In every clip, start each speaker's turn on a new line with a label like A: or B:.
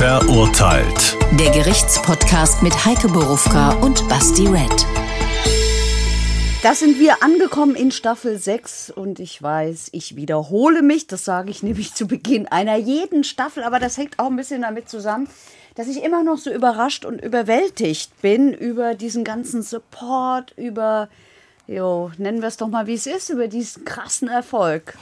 A: Verurteilt.
B: Der Gerichtspodcast mit Heike Borufka und Basti Red.
C: Da sind wir angekommen in Staffel 6 und ich weiß, ich wiederhole mich, das sage ich nämlich zu Beginn einer jeden Staffel, aber das hängt auch ein bisschen damit zusammen, dass ich immer noch so überrascht und überwältigt bin über diesen ganzen Support, über, jo, nennen wir es doch mal, wie es ist, über diesen krassen Erfolg.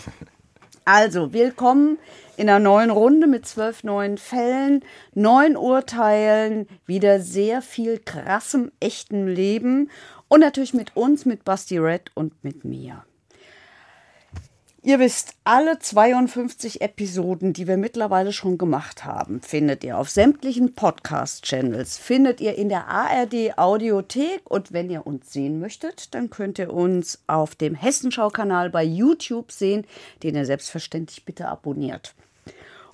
C: Also, willkommen in einer neuen Runde mit zwölf neuen Fällen, neun Urteilen, wieder sehr viel krassem, echtem Leben und natürlich mit uns, mit Basti Red und mit mir. Ihr wisst, alle 52 Episoden, die wir mittlerweile schon gemacht haben, findet ihr auf sämtlichen Podcast-Channels, findet ihr in der ARD Audiothek und wenn ihr uns sehen möchtet, dann könnt ihr uns auf dem Hessenschau-Kanal bei YouTube sehen, den ihr selbstverständlich bitte abonniert.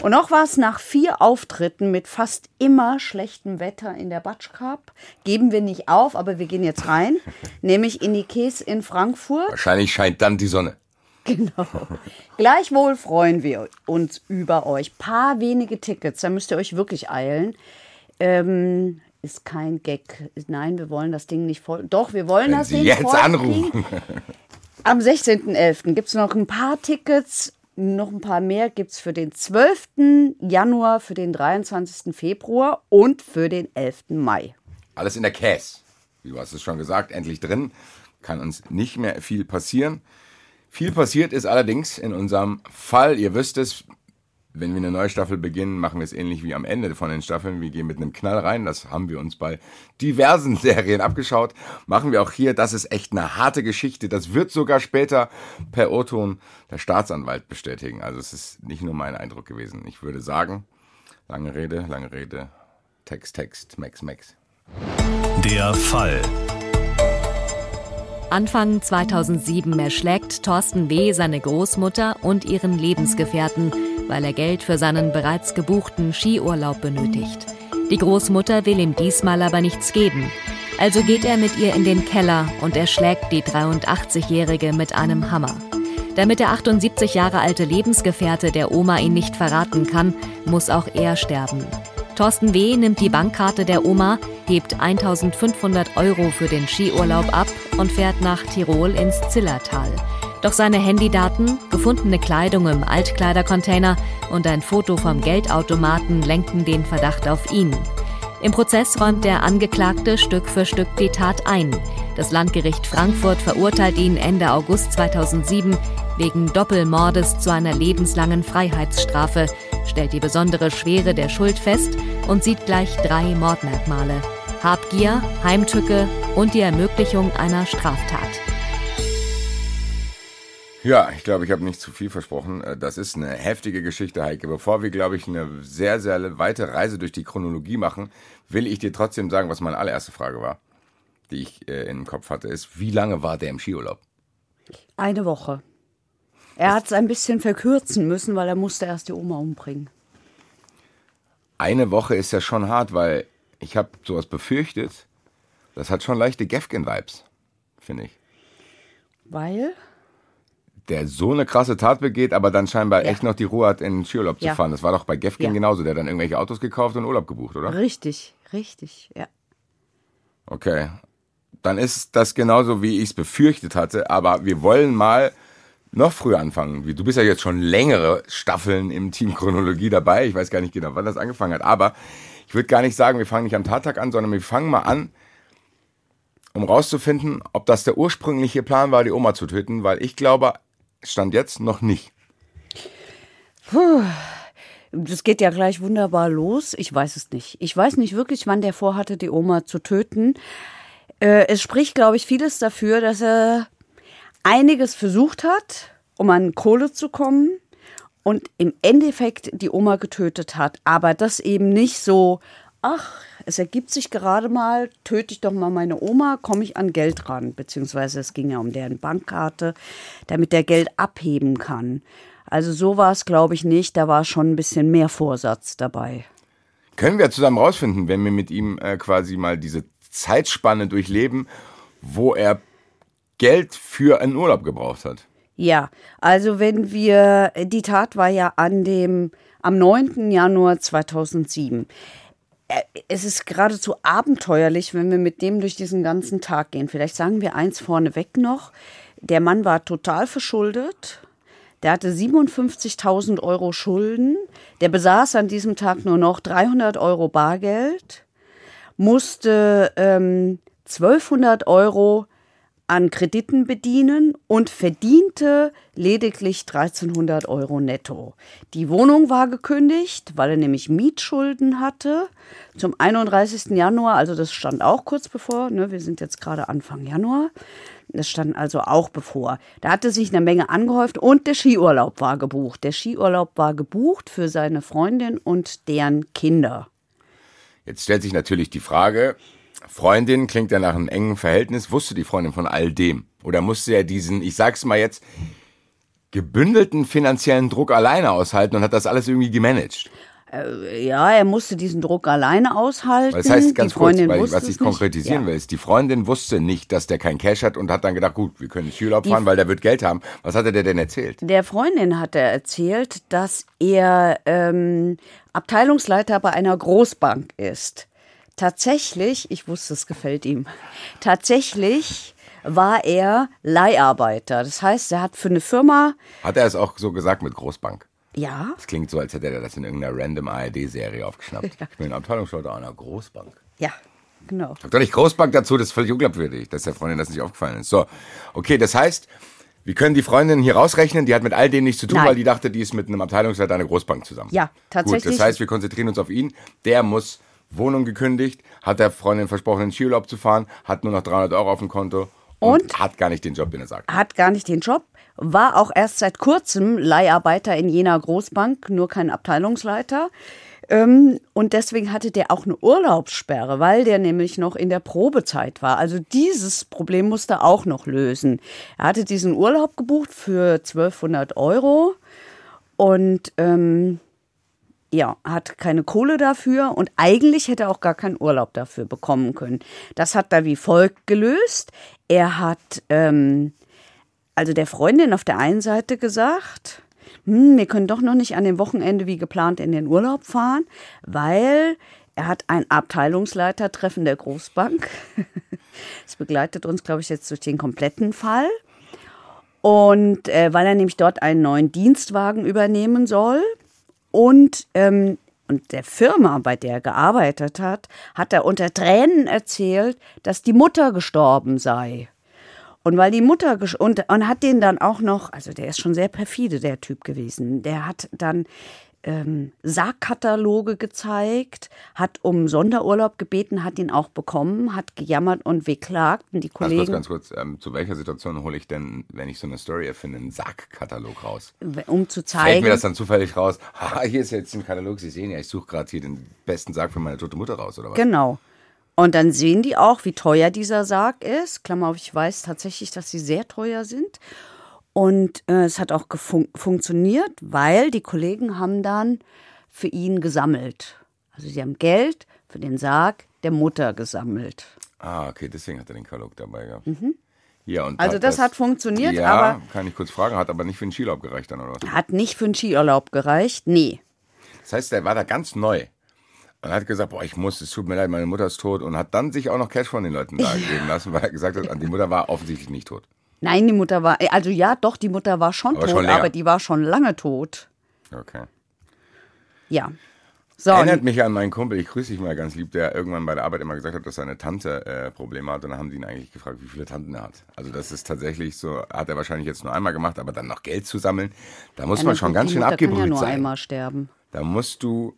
C: Und noch was, nach vier Auftritten mit fast immer schlechtem Wetter in der Batsch geben wir nicht auf, aber wir gehen jetzt rein, nämlich in die Käse in Frankfurt.
D: Wahrscheinlich scheint dann die Sonne.
C: Genau. Gleichwohl freuen wir uns über euch. Paar wenige Tickets, da müsst ihr euch wirklich eilen. Ähm, ist kein Gag. Nein, wir wollen das Ding nicht voll. Doch, wir wollen
D: Wenn
C: das
D: Sie
C: Ding
D: jetzt
C: voll
D: anrufen.
C: Am 16.11. gibt es noch ein paar Tickets. Noch ein paar mehr gibt es für den 12. Januar, für den 23. Februar und für den 11. Mai.
D: Alles in der Käse. Du hast es schon gesagt, endlich drin. Kann uns nicht mehr viel passieren. Viel passiert ist allerdings in unserem Fall. Ihr wisst es, wenn wir eine neue Staffel beginnen, machen wir es ähnlich wie am Ende von den Staffeln. Wir gehen mit einem Knall rein. Das haben wir uns bei diversen Serien abgeschaut. Machen wir auch hier. Das ist echt eine harte Geschichte. Das wird sogar später per O-Ton der Staatsanwalt bestätigen. Also es ist nicht nur mein Eindruck gewesen. Ich würde sagen, lange Rede, lange Rede, Text, Text, Max, Max.
A: Der Fall.
E: Anfang 2007 erschlägt Thorsten W. seine Großmutter und ihren Lebensgefährten, weil er Geld für seinen bereits gebuchten Skiurlaub benötigt. Die Großmutter will ihm diesmal aber nichts geben. Also geht er mit ihr in den Keller und erschlägt die 83-Jährige mit einem Hammer. Damit der 78 Jahre alte Lebensgefährte der Oma ihn nicht verraten kann, muss auch er sterben. Thorsten W. nimmt die Bankkarte der Oma, hebt 1500 Euro für den Skiurlaub ab und fährt nach Tirol ins Zillertal. Doch seine Handydaten, gefundene Kleidung im Altkleidercontainer und ein Foto vom Geldautomaten lenken den Verdacht auf ihn. Im Prozess räumt der Angeklagte Stück für Stück die Tat ein. Das Landgericht Frankfurt verurteilt ihn Ende August 2007 wegen Doppelmordes zu einer lebenslangen Freiheitsstrafe, stellt die besondere Schwere der Schuld fest und sieht gleich drei Mordmerkmale. Habgier, Heimtücke und die Ermöglichung einer Straftat.
D: Ja, ich glaube, ich habe nicht zu viel versprochen. Äh, Das ist eine heftige Geschichte, Heike. Bevor wir, glaube ich, eine sehr, sehr weite Reise durch die Chronologie machen, will ich dir trotzdem sagen, was meine allererste Frage war, die ich äh, im Kopf hatte, ist, wie lange war der im Skiurlaub?
C: Eine Woche. Er hat es ein bisschen verkürzen müssen, weil er musste erst die Oma umbringen.
D: Eine Woche ist ja schon hart, weil ich habe sowas befürchtet. Das hat schon leichte Gefgen-Vibes, finde ich.
C: Weil?
D: Der so eine krasse Tat begeht, aber dann scheinbar
C: Ja.
D: echt noch die Ruhe hat, in den Skiurlaub zu
C: Ja.
D: fahren. Das war doch bei Gefgen
C: Ja.
D: genauso. Der hat dann irgendwelche Autos gekauft und Urlaub gebucht, oder?
C: Richtig, richtig, ja.
D: Okay. Dann ist das genauso, wie ich es befürchtet hatte. Aber wir wollen mal noch früher anfangen. Du bist ja jetzt schon längere Staffeln im Team Chronologie dabei. Ich weiß gar nicht genau, wann das angefangen hat. Aber ich würde gar nicht sagen, wir fangen nicht am Tattag an, sondern wir fangen mal an, um rauszufinden, ob das der ursprüngliche Plan war, die Oma zu töten. Weil ich glaube, stand jetzt noch nicht.
C: Das geht ja gleich wunderbar los. Ich weiß es nicht. Ich weiß nicht wirklich, wann der vorhatte, die Oma zu töten. Äh, es spricht, glaube ich, vieles dafür, dass er einiges versucht hat, um an Kohle zu kommen und im Endeffekt die Oma getötet hat. Aber das eben nicht so, ach, es ergibt sich gerade mal, töte ich doch mal meine Oma, komme ich an Geld ran. Beziehungsweise es ging ja um deren Bankkarte, damit der Geld abheben kann. Also so war es, glaube ich, nicht. Da war schon ein bisschen mehr Vorsatz dabei.
D: Können wir zusammen rausfinden, wenn wir mit ihm äh, quasi mal diese Zeitspanne durchleben, wo er Geld für einen Urlaub gebraucht hat.
C: Ja, also wenn wir, die Tat war ja an dem am 9. Januar 2007. Äh, Es ist geradezu abenteuerlich, wenn wir mit dem durch diesen ganzen Tag gehen. Vielleicht sagen wir eins vorneweg noch. Der Mann war total verschuldet. Der hatte 57.000 Euro Schulden. Der besaß an diesem Tag nur noch 300 Euro Bargeld, musste ähm, 1200 Euro an Krediten bedienen und verdiente lediglich 1300 Euro netto. Die Wohnung war gekündigt, weil er nämlich Mietschulden hatte. Zum 31. Januar, also das stand auch kurz bevor, ne, wir sind jetzt gerade Anfang Januar. Das stand also auch bevor. Da hatte sich eine Menge angehäuft und der Skiurlaub war gebucht. Der Skiurlaub war gebucht für seine Freundin und deren Kinder.
D: Jetzt stellt sich natürlich die Frage, Freundin klingt ja nach einem engen Verhältnis. Wusste die Freundin von all dem? Oder musste er diesen, ich sag's mal jetzt, gebündelten finanziellen Druck alleine aushalten und hat das alles irgendwie gemanagt?
C: Äh, Ja, er musste diesen Druck alleine aushalten.
D: Das heißt ganz
C: die Freundin
D: kurz, weil, was ich konkretisieren
C: ja.
D: will, ist, die Freundin wusste nicht, dass der kein Cash hat und hat dann gedacht, gut, wir können ins Skiurlaub fahren, weil der wird Geld haben. Was hat er dir denn erzählt?
C: Der Freundin hat er erzählt, dass er ähm, Abteilungsleiter bei einer Großbank ist. Tatsächlich, ich wusste, es gefällt ihm, tatsächlich war er Leiharbeiter. Das heißt, er hat für eine Firma,
D: Hat er es auch so gesagt mit Großbank?
C: ja,
D: Das klingt so, als hätte er das in irgendeiner random ARD-Serie aufgeschnappt. Ich bin Abteilungsleiter einer Großbank.
C: ja, genau.
D: Sag doch nicht Großbank dazu, das ist völlig unglaubwürdig, dass der Freundin das nicht aufgefallen ist. So, okay, das heißt, wir können die Freundin hier rausrechnen, die hat mit all dem nichts zu tun,
C: Nein.
D: weil die dachte, die ist mit einem Abteilungsleiter einer Großbank zusammen.
C: Ja, tatsächlich.
D: Gut, das heißt, wir konzentrieren uns auf ihn. Der muss Wohnung gekündigt, hat der Freundin versprochen, in Skiurlaub zu fahren, hat nur noch 300 Euro auf dem Konto und,
C: Und?
D: hat gar nicht den Job, den er sagt.
C: Hat gar nicht den Job, war auch erst seit kurzem Leiharbeiter in jener Großbank, nur kein Abteilungsleiter. Ähm, und deswegen hatte der auch eine Urlaubssperre, weil der nämlich noch in der Probezeit war. Also dieses Problem musste er auch noch lösen. Er hatte diesen Urlaub gebucht für 1200 Euro und ähm, ja, hat keine Kohle dafür und eigentlich hätte er auch gar keinen Urlaub dafür bekommen können. Das hat er wie folgt gelöst. Er hat ähm, also der Freundin auf der einen Seite gesagt, hm, wir können doch noch nicht an dem Wochenende wie geplant in den Urlaub fahren, weil er hat ein Abteilungsleitertreffen der Großbank. Das begleitet uns, glaube ich, jetzt durch den kompletten Fall. Und äh, weil er nämlich dort einen neuen Dienstwagen übernehmen soll. Und, ähm, und der Firma, bei der er gearbeitet hat, hat er unter Tränen erzählt, dass die Mutter gestorben sei. Und weil die Mutter und, und hat den dann auch noch, also der ist schon sehr perfide, der Typ gewesen. Der hat dann ähm, Sargkataloge gezeigt, hat um Sonderurlaub gebeten, hat ihn auch bekommen, hat gejammert und beklagt. Und die Kollegen,
D: ganz kurz, ähm, zu welcher Situation hole ich denn, wenn ich so eine Story erfinde, einen Sargkatalog raus?
C: um zu
D: Fällt
C: zeigen,
D: mir das dann zufällig raus? Haha, hier ist jetzt ein Katalog, Sie sehen ja, ich suche gerade hier den besten Sarg für meine tote Mutter raus, oder was?
C: Genau. Und dann sehen die auch, wie teuer dieser Sarg ist. Klammer auf, ich weiß tatsächlich, dass sie sehr teuer sind. Und äh, es hat auch funktioniert, weil die Kollegen haben dann für ihn gesammelt. Also sie haben Geld für den Sarg der Mutter gesammelt.
D: Ah, okay, deswegen hat er den Katalog dabei gehabt. Ja, und
C: Mhm. Also das hat funktioniert,
D: ja,
C: aber-
D: kann ich kurz fragen, hat aber nicht für den Skilaub gereicht dann, oder was?
C: Hat nicht für einen Skiurlaub gereicht, nee.
D: Das heißt, der war da ganz neu. Und hat gesagt, boah, ich muss, es tut mir leid, meine Mutter ist tot. Und hat dann sich auch noch Cash von den Leuten da geben lassen, weil er gesagt hat, die Mutter war offensichtlich nicht tot.
C: Nein, die Mutter war, also ja, doch, die Mutter war schon
D: Aber
C: tot,
D: schon
C: aber die war schon lange tot.
D: Okay.
C: Ja. So,
D: Erinnert mich an meinen Kumpel, ich grüße dich mal ganz lieb, der irgendwann bei der Arbeit immer gesagt hat, dass seine Tante äh, Probleme hat. Und dann haben die ihn eigentlich gefragt, wie viele Tanten er hat. Also das ist tatsächlich so, hat er wahrscheinlich jetzt nur einmal gemacht, aber dann noch Geld zu sammeln, da muss
C: Ja,
D: man schon ganz schön
C: Mutter kann
D: abgebrüht
C: ja nur
D: sein.
C: einmal sterben.
D: Da musst du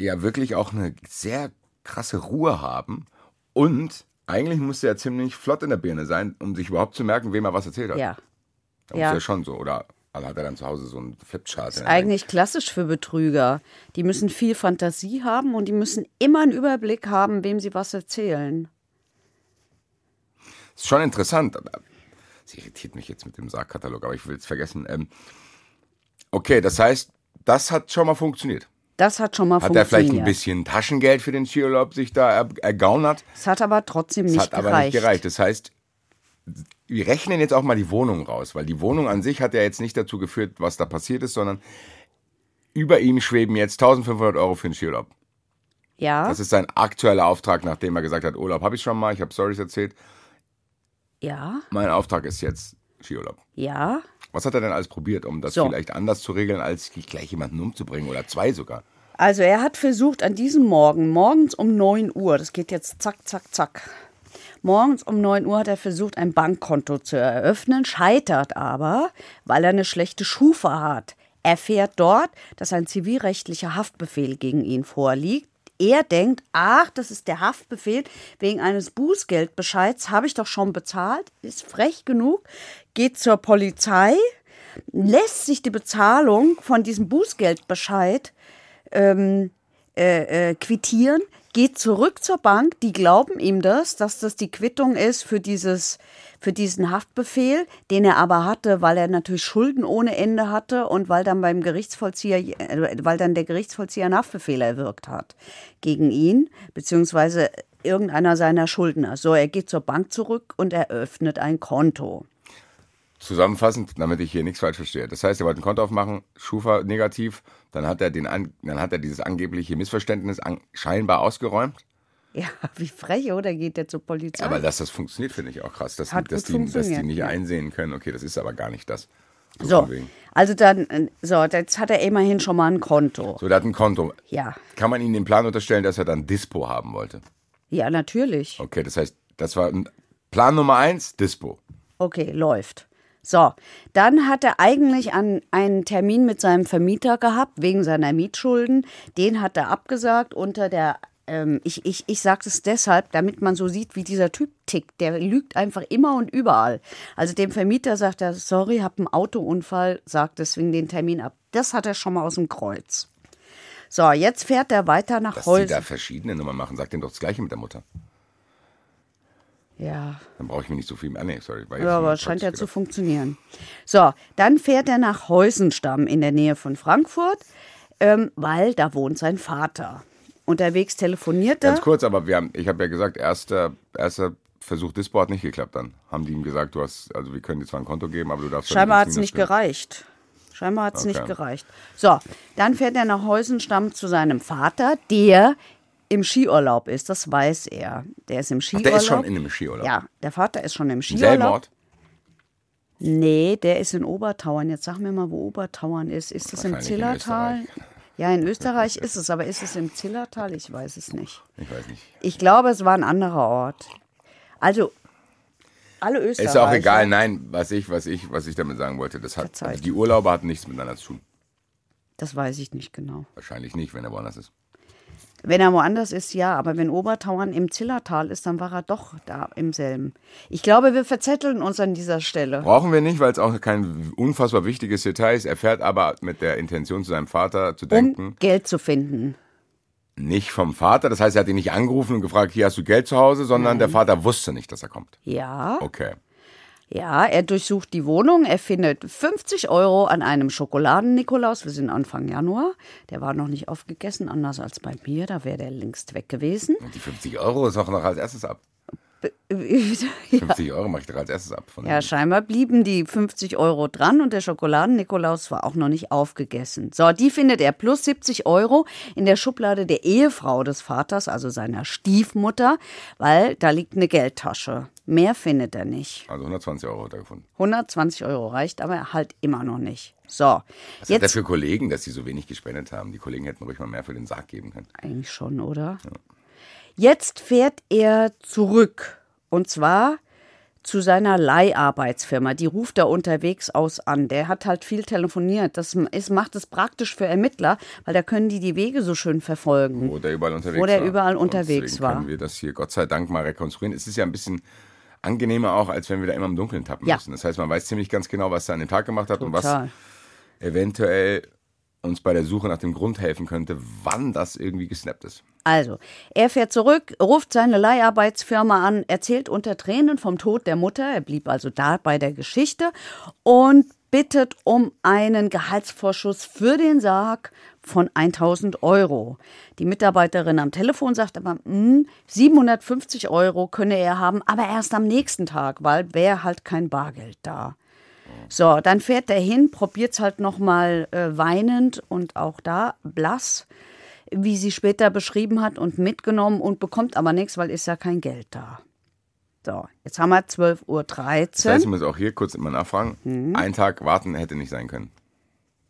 D: ja wirklich auch eine sehr krasse Ruhe haben. Und eigentlich musst du ja ziemlich flott in der Birne sein, um sich überhaupt zu merken, wem er was erzählt hat.
C: Ja.
D: Da muss
C: ja.
D: ja schon so. Oder also hat er dann zu Hause so einen Flipchart.
C: ist
D: der Ecke.
C: eigentlich klassisch für Betrüger. Die müssen viel Fantasie haben und die müssen immer einen Überblick haben, wem sie was erzählen.
D: Ist schon interessant. Das irritiert mich jetzt mit dem Sargkatalog, aber ich will es vergessen. Ähm, okay, das heißt, das hat schon mal funktioniert.
C: Das hat schon mal
D: Hat er
C: funktioniert.
D: vielleicht ein bisschen Taschengeld für den Skiurlaub sich da er, ergaunert?
C: Es hat aber trotzdem nicht
D: hat
C: gereicht.
D: aber nicht gereicht. Das heißt, wir rechnen jetzt auch mal die Wohnung raus, weil die Wohnung an sich hat ja jetzt nicht dazu geführt, was da passiert ist, sondern über ihm schweben jetzt 1500 Euro für den Skiurlaub.
C: Ja,
D: Das ist sein aktueller Auftrag, nachdem er gesagt hat, Urlaub habe ich schon mal, ich habe Stories erzählt.
C: ja,
D: Mein Auftrag ist jetzt Skiurlaub.
C: ja.
D: Was hat er denn alles probiert, um das
C: So.
D: vielleicht anders zu regeln, als gleich jemanden umzubringen oder zwei sogar?
C: Also er hat versucht an diesem Morgen, morgens um 9 Uhr, das geht jetzt zack, zack, zack. Morgens um 9 Uhr hat er versucht, ein Bankkonto zu eröffnen, scheitert aber, weil er eine schlechte Schufa hat. Er erfährt dort, dass ein zivilrechtlicher Haftbefehl gegen ihn vorliegt. Er denkt, ach, das ist der Haftbefehl wegen eines Bußgeldbescheids, habe ich doch schon bezahlt, ist frech genug, geht zur Polizei, lässt sich die Bezahlung von diesem Bußgeldbescheid ähm, äh, äh, quittieren, geht zurück zur Bank, die glauben ihm das, dass das die Quittung ist für dieses für diesen Haftbefehl, den er aber hatte, weil er natürlich Schulden ohne Ende hatte und weil dann beim Gerichtsvollzieher, äh, weil dann der Gerichtsvollzieher einen Haftbefehl erwirkt hat gegen ihn, beziehungsweise irgendeiner seiner Schuldner. So, er geht zur Bank zurück und eröffnet ein Konto.
D: Zusammenfassend, damit ich hier nichts falsch verstehe. Das heißt, er wollte ein Konto aufmachen, Schufa negativ, dann hat er, den an, dann hat er dieses angebliche Missverständnis an, scheinbar ausgeräumt.
C: Ja, wie frech, oder? Geht er zur Polizei?
D: Aber dass das funktioniert, finde ich auch krass. Dass,
C: Hat
D: die, dass, die, dass die nicht
C: ja.
D: einsehen können, okay, das ist aber gar nicht das.
C: So, also dann, äh, so, jetzt hat er immerhin schon mal ein Konto.
D: So, der hat ein Konto.
C: Ja,
D: Kann man ihm den Plan unterstellen, dass er dann Dispo haben wollte?
C: ja, natürlich.
D: Okay, das heißt, das war Plan Nummer eins, Dispo.
C: Okay, läuft. So, dann hat er eigentlich an einen Termin mit seinem Vermieter gehabt, wegen seiner Mietschulden. Den hat er abgesagt unter der, ähm, ich, ich, ich sage es deshalb, damit man so sieht, wie dieser Typ tickt. Der lügt einfach immer und überall. Also dem Vermieter sagt er, sorry, hab einen Autounfall, sagt deswegen den Termin ab. Das hat er schon mal aus dem Kreuz. So, jetzt fährt er weiter nach
D: Dass sie da
C: Holz.
D: verschiedene Nummern machen, sagt ihm doch das Gleiche mit der Mutter.
C: Ja,
D: Dann brauche ich mir nicht so viel. Ah, nee, sorry.
C: Ja, aber es scheint ja
D: praktisch
C: zu
D: gedacht.
C: funktionieren. So, dann fährt er nach Heusenstamm in der Nähe von Frankfurt, ähm, weil da wohnt sein Vater. Unterwegs telefoniert er.
D: Ganz kurz, aber wir haben, ich habe ja gesagt, erster, erster Versuch Dispo hat nicht geklappt dann. Haben die ihm gesagt, du hast, also wir können dir zwar ein Konto geben, aber du darfst
C: Scheinbar hat es nicht gereicht. Scheinbar hat es nicht
D: Okay.
C: gereicht. So, dann fährt er nach Heusenstamm zu seinem Vater, der im Skiurlaub ist. Das weiß er. Der ist im
D: Ach,
C: Skiurlaub.
D: der ist schon in einem Skiurlaub.
C: Ja, der Vater ist schon im Skiurlaub.
D: selben Ort?
C: Nee, der ist in Obertauern. Jetzt sag mir mal, wo Obertauern ist. Ist es im Zillertal? Ja, in Österreich ist es, aber ist es im Zillertal? Ich weiß es nicht.
D: Ich weiß nicht.
C: Ich glaube, es war ein anderer Ort. Also, alle Österreicher.
D: Ist auch egal, nein, was ich, was ich, was ich damit sagen wollte, das hat, also die Urlauber hatten nichts miteinander zu tun.
C: Das weiß ich nicht genau.
D: Wahrscheinlich nicht, wenn er woanders ist.
C: Wenn er woanders ist, ja, aber wenn Obertauern im Zillertal ist, dann war er doch da im selben. Ich glaube, wir verzetteln uns an dieser Stelle.
D: Brauchen wir nicht, weil es auch kein unfassbar wichtiges Detail ist. Er fährt aber mit der Intention zu seinem Vater zu denken,
C: Um Geld zu finden.
D: nicht vom Vater. Das heißt, er hat ihn nicht angerufen und gefragt, hier hast du Geld zu Hause, sondern der Vater wusste nicht, dass er kommt.
C: Ja.
D: Okay.
C: Ja, er durchsucht die Wohnung, er findet 50 Euro an einem Schokoladen-Nikolaus. Wir sind Anfang Januar. Der war noch nicht aufgegessen, anders als bei mir. Da wäre der längst weg gewesen.
D: Und die 50 Euro ist auch noch als erstes ab.
C: ja.
D: 50 Euro mache ich doch als erstes ab. Von
C: ja, scheinbar blieben die 50 Euro dran und der Schokoladen-Nikolaus war auch noch nicht aufgegessen. So, die findet er plus 70 Euro in der Schublade der Ehefrau des Vaters, also seiner Stiefmutter, weil da liegt eine Geldtasche. Mehr findet er nicht.
D: also 120 Euro hat er gefunden.
C: 120 Euro reicht aber halt immer noch nicht. So,
D: Was hat er
C: jetzt
D: für Kollegen, dass sie so wenig gespendet haben? Die Kollegen hätten ruhig mal mehr für den Sarg geben können.
C: eigentlich schon, oder? Jetzt fährt er zurück und zwar zu seiner Leiharbeitsfirma. Die ruft er unterwegs aus an. Der hat halt viel telefoniert. Das ist, macht es praktisch für Ermittler, weil da können die die Wege so schön verfolgen.
D: Wo der überall unterwegs
C: Wo der
D: war.
C: überall unterwegs
D: deswegen
C: war.
D: können wir das hier Gott sei Dank mal rekonstruieren. Es ist ja ein bisschen angenehmer auch, als wenn wir da immer im Dunkeln tappen
C: Ja.
D: müssen. Das heißt, man weiß ziemlich ganz genau, was er an dem Tag gemacht hat und was
C: Total.
D: eventuell uns bei der Suche nach dem Grund helfen könnte, wann das irgendwie gesnappt ist.
C: Also, er fährt zurück, ruft seine Leiharbeitsfirma an, erzählt unter Tränen vom Tod der Mutter, er blieb also da bei der Geschichte und bittet um einen Gehaltsvorschuss für den Sarg von 1000 Euro. Die Mitarbeiterin am Telefon sagt aber, hm, 750 Euro könne er haben, aber erst am nächsten Tag, weil wäre halt kein Bargeld da. So, dann fährt er hin, probiert es halt nochmal äh, weinend und auch da blass, wie sie später beschrieben hat und mitgenommen und bekommt aber nichts, weil ist ja kein Geld da. So, jetzt haben wir 12.13 Uhr.
D: Das heißt, ich muss auch hier kurz immer nachfragen.
C: Mhm.
D: Ein Tag warten hätte nicht sein können.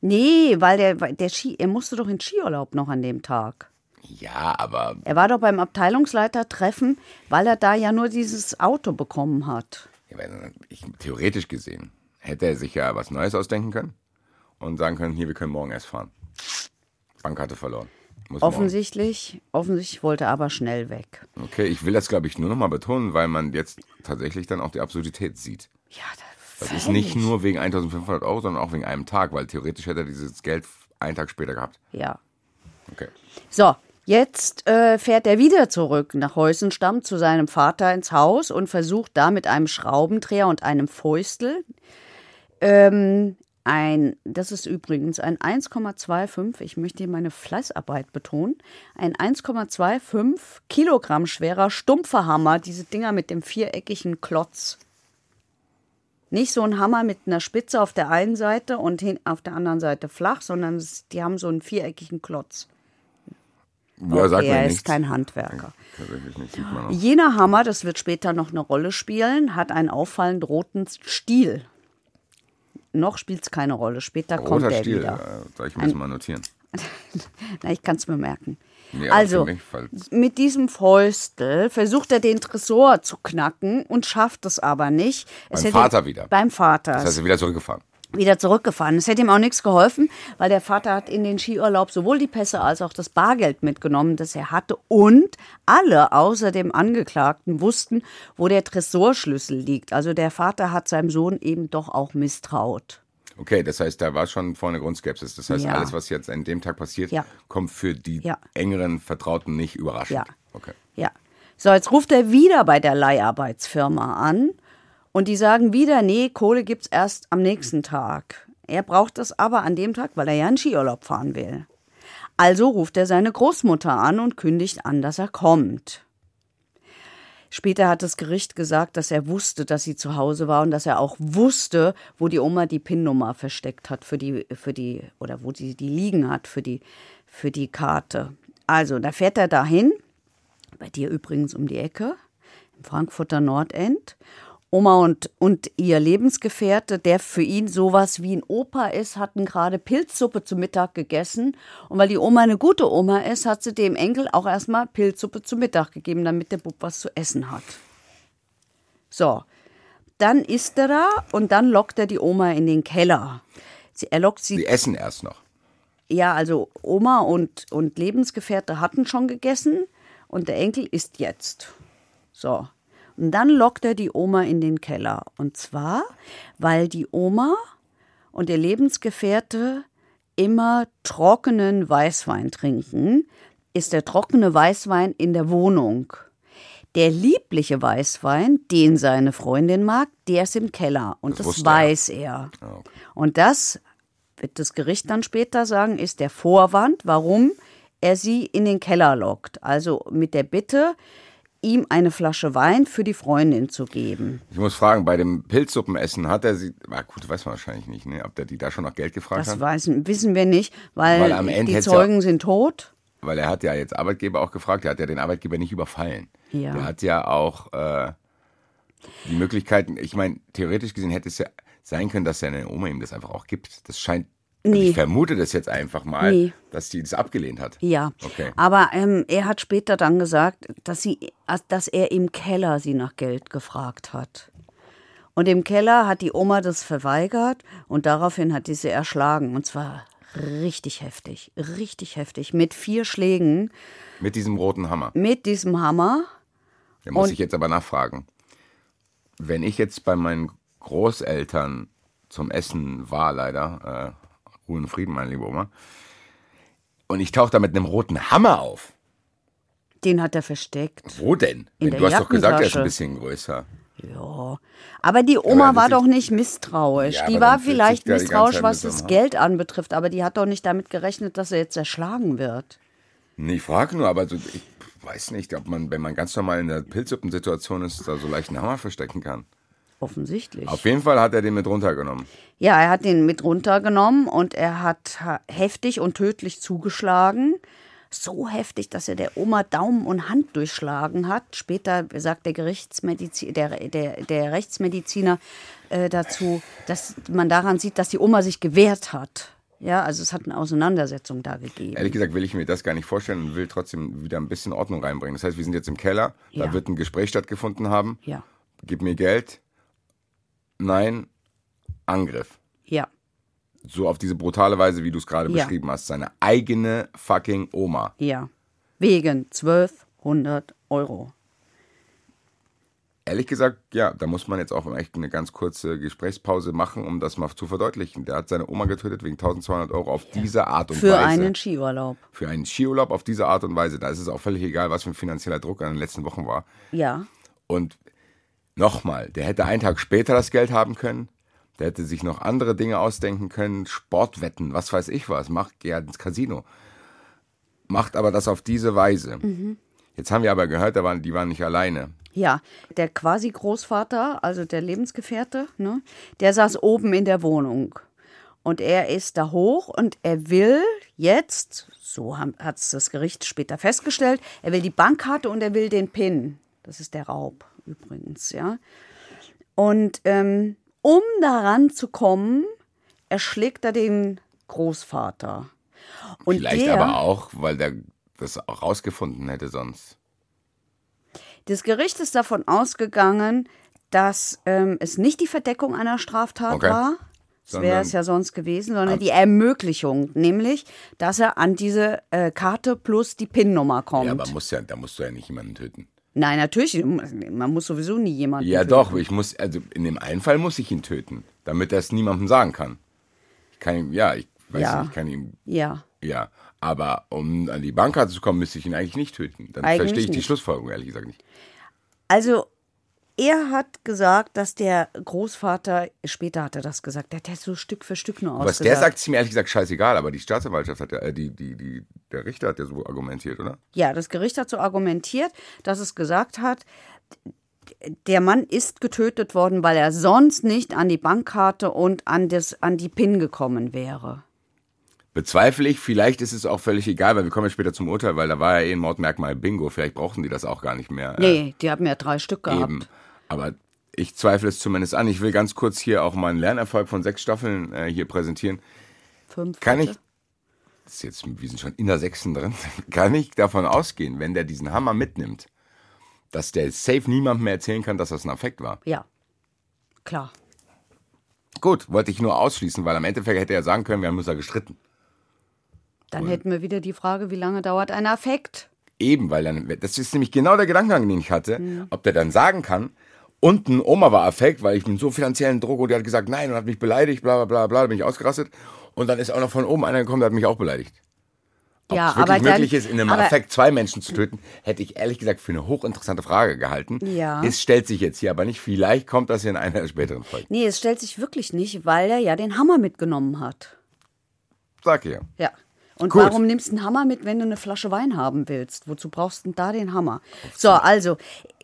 C: Nee, weil der, der Ski, er musste doch in Skiurlaub noch an dem Tag.
D: Ja, aber
C: Er war doch beim Abteilungsleitertreffen, weil er da ja nur dieses Auto bekommen hat.
D: Ja, weil ich, theoretisch gesehen hätte er sich ja was Neues ausdenken können und sagen können, hier, wir können morgen erst fahren. Bankkarte verloren. Muss morgen.
C: Offensichtlich, offensichtlich wollte er aber schnell weg.
D: Okay, ich will das, glaube ich, nur noch mal betonen, weil man jetzt tatsächlich dann auch die Absurdität sieht.
C: Ja,
D: Das ist nicht nur wegen 1500 Euro, sondern auch wegen einem Tag, weil theoretisch hätte er dieses Geld einen Tag später gehabt.
C: Ja.
D: Okay.
C: So, jetzt äh, fährt er wieder zurück nach Heusenstamm zu seinem Vater ins Haus und versucht da mit einem Schraubendreher und einem Fäustel ähm, ein, das ist übrigens ein 1,25, ich möchte hier meine Fleißarbeit betonen, ein 1,25 Kilogramm schwerer stumpfer Hammer, diese Dinger mit dem viereckigen Klotz. Nicht so ein Hammer mit einer Spitze auf der einen Seite und hin, auf der anderen Seite flach, sondern es, die haben so einen viereckigen Klotz.
D: Ja, sagt
C: Okay, er
D: nichts.
C: ist kein Handwerker.
D: Nicht.
C: Jener Hammer, das wird später noch eine Rolle spielen, hat einen auffallend roten Stiel. Noch spielt es keine Rolle. Später kommt
D: Roter
C: er
D: Stil,
C: wieder.
D: äh, ich das mal notieren?
C: Na, ich kann es mir merken.
D: Aber
C: also, mit diesem Fäustel versucht er den Tresor zu knacken und schafft es aber nicht. Es
D: Beim Vater wieder.
C: Beim Vater.
D: Das heißt, er wieder zurückgefahren.
C: wieder zurückgefahren. Es hätte ihm auch nichts geholfen, weil der Vater hat in den Skiurlaub sowohl die Pässe als auch das Bargeld mitgenommen, das er hatte. Und alle außer dem Angeklagten wussten, wo der Tresorschlüssel liegt. Also der Vater hat seinem Sohn eben doch auch misstraut.
D: Okay, das heißt, da war schon vorne Grundskepsis. Das heißt,
C: Ja.
D: alles, was jetzt an dem Tag passiert,
C: Ja.
D: kommt für die
C: Ja.
D: engeren Vertrauten nicht überraschend.
C: Ja.
D: Okay.
C: Ja. So, jetzt ruft er wieder bei der Leiharbeitsfirma an und die sagen wieder, nee, Kohle gibt's erst am nächsten Tag. Er braucht das aber an dem Tag, weil er ja in Skiurlaub fahren will. Also ruft er seine Großmutter an und kündigt an, dass er kommt. Später hat das Gericht gesagt, dass er wusste, dass sie zu Hause war und dass er auch wusste, wo die Oma die PIN-Nummer versteckt hat für die, für die, oder wo sie die liegen hat für die, für die Karte. Also, da fährt er dahin, bei dir übrigens um die Ecke, im Frankfurter Nordend. Oma und, und ihr Lebensgefährte, der für ihn sowas wie ein Opa ist, hatten gerade Pilzsuppe zu Mittag gegessen. Und weil die Oma eine gute Oma ist, hat sie dem Enkel auch erstmal Pilzsuppe zu Mittag gegeben, damit der Bub was zu essen hat. So, dann isst er da und dann lockt er die Oma in den Keller. Sie, er lockt sie
D: Die essen erst noch.
C: ja, also Oma und, und Lebensgefährte hatten schon gegessen und der Enkel isst jetzt. So. Und dann lockt er die Oma in den Keller. Und zwar, weil die Oma und ihr Lebensgefährte immer trockenen Weißwein trinken, ist der trockene Weißwein in der Wohnung. Der liebliche Weißwein, den seine Freundin mag, der ist im Keller. Und
D: Das
C: das,
D: wusste er.
C: weiß er.
D: Ah, okay.
C: Und das wird das Gericht dann später sagen, ist der Vorwand, warum er sie in den Keller lockt. Also mit der Bitte, ihm eine Flasche Wein für die Freundin zu geben.
D: Ich muss fragen, bei dem Pilzsuppenessen hat er sie, ah, gut, weiß man wahrscheinlich nicht, ne, ob der die da schon nach Geld gefragt
C: Das
D: hat.
C: weiß, wissen wir nicht, weil,
D: Weil am Ende
C: die
D: hätt's ja-
C: Zeugen sind tot.
D: Weil er hat ja jetzt Arbeitgeber auch gefragt, er hat ja den Arbeitgeber nicht überfallen.
C: Ja.
D: Der hat ja auch äh, die Möglichkeiten, ich meine, theoretisch gesehen hätte es ja sein können, dass seine Oma ihm das einfach auch gibt. Das scheint,
C: Nee.
D: ich vermute das jetzt einfach mal,
C: Nee.
D: dass die das abgelehnt hat.
C: Ja,
D: Okay.
C: aber ähm, er hat später dann gesagt, dass, sie, dass er im Keller sie nach Geld gefragt hat. Und im Keller hat die Oma das verweigert und daraufhin hat die sie erschlagen. Und zwar richtig heftig, richtig heftig. Mit vier Schlägen,
D: Mit diesem roten Hammer.
C: mit diesem Hammer.
D: Da muss
C: Und-
D: ich jetzt aber nachfragen. Wenn ich jetzt bei meinen Großeltern zum Essen war, leider, äh, Ruhe und Frieden, meine liebe Oma, und ich tauche da mit einem roten Hammer auf,
C: Den hat er versteckt.
D: wo denn?
C: In
D: du hast doch gesagt, er ist ein bisschen größer.
C: Ja. Aber die Oma
D: aber
C: war doch nicht misstrauisch.
D: Ja,
C: die war vielleicht misstrauisch, was das Geld anbetrifft, aber die hat doch nicht damit gerechnet, dass er jetzt erschlagen wird.
D: Nee, ich frage nur, aber so, ich weiß nicht, ob man, wenn man ganz normal in der Pilzsuppensituation ist, da so leicht einen Hammer verstecken kann.
C: Offensichtlich.
D: Auf jeden Fall hat er den mit runtergenommen.
C: Ja, er hat den mit runtergenommen und er hat ha- heftig und tödlich zugeschlagen. So heftig, dass er der Oma Daumen und Hand durchschlagen hat. Später sagt der, Gerichtsmedizi der, der, der Rechtsmediziner äh, dazu, dass man daran sieht, dass die Oma sich gewehrt hat. Ja, also es hat eine Auseinandersetzung da gegeben.
D: Ehrlich gesagt will ich mir das gar nicht vorstellen und will trotzdem wieder ein bisschen Ordnung reinbringen. Das heißt, wir sind jetzt im Keller, da
C: Ja.
D: wird ein Gespräch stattgefunden haben.
C: Ja,
D: Gib mir Geld. Nein, Angriff.
C: ja,
D: So auf diese brutale Weise, wie du es gerade
C: Ja.
D: beschrieben hast. Seine eigene fucking Oma.
C: ja. Wegen 1200 Euro.
D: Ehrlich gesagt, ja, da muss man jetzt auch echt eine ganz kurze Gesprächspause machen, um das mal zu verdeutlichen. Der hat seine Oma getötet wegen 1200 Euro auf diese Art und
C: Für
D: Weise.
C: einen Skiurlaub.
D: für einen Skiurlaub auf diese Art und Weise. Da ist es auch völlig egal, was für ein finanzieller Druck an den letzten Wochen war.
C: Ja,
D: Und nochmal, der hätte einen Tag später das Geld haben können. Der hätte sich noch andere Dinge ausdenken können, Sportwetten, was weiß ich was, macht ja ins Casino. Macht aber das auf diese Weise. Jetzt haben wir aber gehört, da waren, die waren nicht alleine.
C: Ja, der quasi Großvater, also der Lebensgefährte, ne, der saß oben in der Wohnung. Und er ist da hoch und er will jetzt, so hat es das Gericht später festgestellt, er will die Bankkarte und er will den PIN. Das ist der Raub übrigens, ja. Und ähm, um daran zu kommen, erschlägt er den Großvater. Und
D: Vielleicht
C: der,
D: aber auch, weil der das auch rausgefunden hätte sonst.
C: Das Gericht ist davon ausgegangen, dass ähm, es nicht die Verdeckung einer Straftat
D: Okay.
C: war. Das wäre es ja sonst gewesen, sondern die Ermöglichung, nämlich, dass er an diese äh, Karte plus die PIN-Nummer kommt.
D: Ja, aber muss ja, da musst du ja nicht jemanden töten.
C: Nein, natürlich, man muss sowieso nie jemanden
D: Ja,
C: töten.
D: doch, ich muss, also in dem einen Fall muss ich ihn töten, damit er es niemandem sagen kann. Ich kann ihm, ja, ich weiß
C: Ja.
D: nicht, ich kann ihm,
C: Ja,
D: ja, aber um an die Bankkarte zu kommen, müsste ich ihn eigentlich nicht töten. Dann
C: Eigentlich
D: verstehe ich die
C: nicht.
D: Schlussfolgerung ehrlich gesagt nicht.
C: also er hat gesagt, dass der Großvater, später hat er das gesagt, der hat ja so Stück für Stück nur
D: Was
C: ausgesagt.
D: der sagt, ist mir ehrlich gesagt scheißegal, aber die Staatsanwaltschaft hat ja, äh, die, die, die, der Richter hat ja so argumentiert, oder?
C: Ja, das Gericht hat so argumentiert, dass es gesagt hat, der Mann ist getötet worden, weil er sonst nicht an die Bankkarte und an, das, an die PIN gekommen wäre.
D: Bezweifle ich, vielleicht ist es auch völlig egal, weil wir kommen ja später zum Urteil, weil da war ja eh ein Mordmerkmal Bingo, vielleicht brauchten die das auch gar nicht mehr. äh,
C: Nee, die haben ja drei Stück gehabt.
D: Eben. Aber ich zweifle es zumindest an. Ich will ganz kurz hier auch meinen Lernerfolg von sechs Staffeln äh, hier präsentieren.
C: Fünf.
D: Kann ich, ist jetzt, wir sind schon in der sechsten drin, kann ich davon ausgehen, wenn der diesen Hammer mitnimmt, dass der safe niemandem mehr erzählen kann, dass das ein Affekt war.
C: Ja, klar.
D: Gut, wollte ich nur ausschließen, weil am Endeffekt hätte er sagen können, wir haben uns da gestritten.
C: Dann hätten wir wieder die Frage, wie lange dauert ein Affekt?
D: Eben, weil dann, das ist nämlich genau der Gedankengang, den ich hatte,
C: Mhm.
D: ob der dann sagen kann, unten Oma war Affekt, weil ich mit so finanziellen Druck und die hat gesagt, nein und hat mich beleidigt, bla bla bla bla, da bin ich ausgerastet. Und dann ist auch noch von oben einer gekommen, der hat mich auch beleidigt. Ob
C: Ja,
D: es wirklich
C: aber dann-
D: möglich ist, in einem Affekt zwei Menschen zu töten, hätte ich ehrlich gesagt für eine hochinteressante Frage gehalten.
C: Ja.
D: Es stellt sich jetzt hier aber nicht. Vielleicht kommt das in einer der späteren Folgen.
C: Nee, es stellt sich wirklich nicht, weil er ja den Hammer mitgenommen hat.
D: Sag ihr.
C: Ja. Und
D: Gut.
C: warum nimmst du einen Hammer mit, wenn du eine Flasche Wein haben willst? Wozu brauchst du denn da den Hammer? So, also,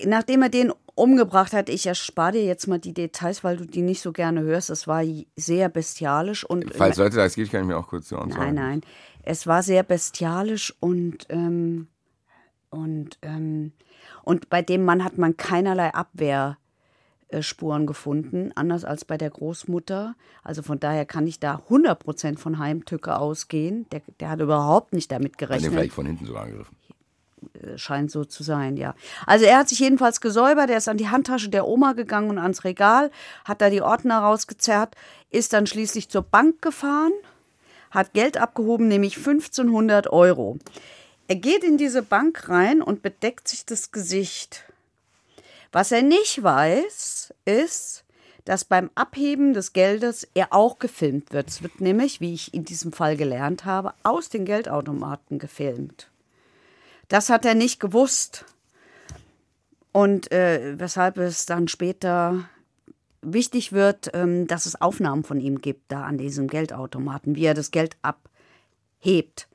C: nachdem er den umgebracht hat, ich erspare dir jetzt mal die Details, weil du die nicht so gerne hörst. Es war sehr bestialisch und
D: Falls Leute das geht, kann ich mir auch kurz zu
C: nein, nein, es war sehr bestialisch und ähm, und ähm, und bei dem Mann hat man keinerlei Abwehr. Äh, Spuren gefunden, anders als bei der Großmutter. Also von daher kann ich da 100% von Heimtücke ausgehen. Der, der hat überhaupt nicht damit
D: Hat den
C: gerechnet.
D: vielleicht von hinten sogar angegriffen.
C: Scheint so zu sein, ja. Also er hat sich jedenfalls gesäubert, er ist an die Handtasche der Oma gegangen und ans Regal, hat da die Ordner rausgezerrt, ist dann schließlich zur Bank gefahren, hat Geld abgehoben, nämlich 1500 Euro. Er geht in diese Bank rein und bedeckt sich das Gesicht. Was er nicht weiß, ist, dass beim Abheben des Geldes er auch gefilmt wird. Es wird nämlich, wie ich in diesem Fall gelernt habe, aus den Geldautomaten gefilmt. Das hat er nicht gewusst. Und äh, weshalb es dann später wichtig wird, ähm, dass es Aufnahmen von ihm gibt, da an diesem Geldautomaten, wie er das Geld abhebt.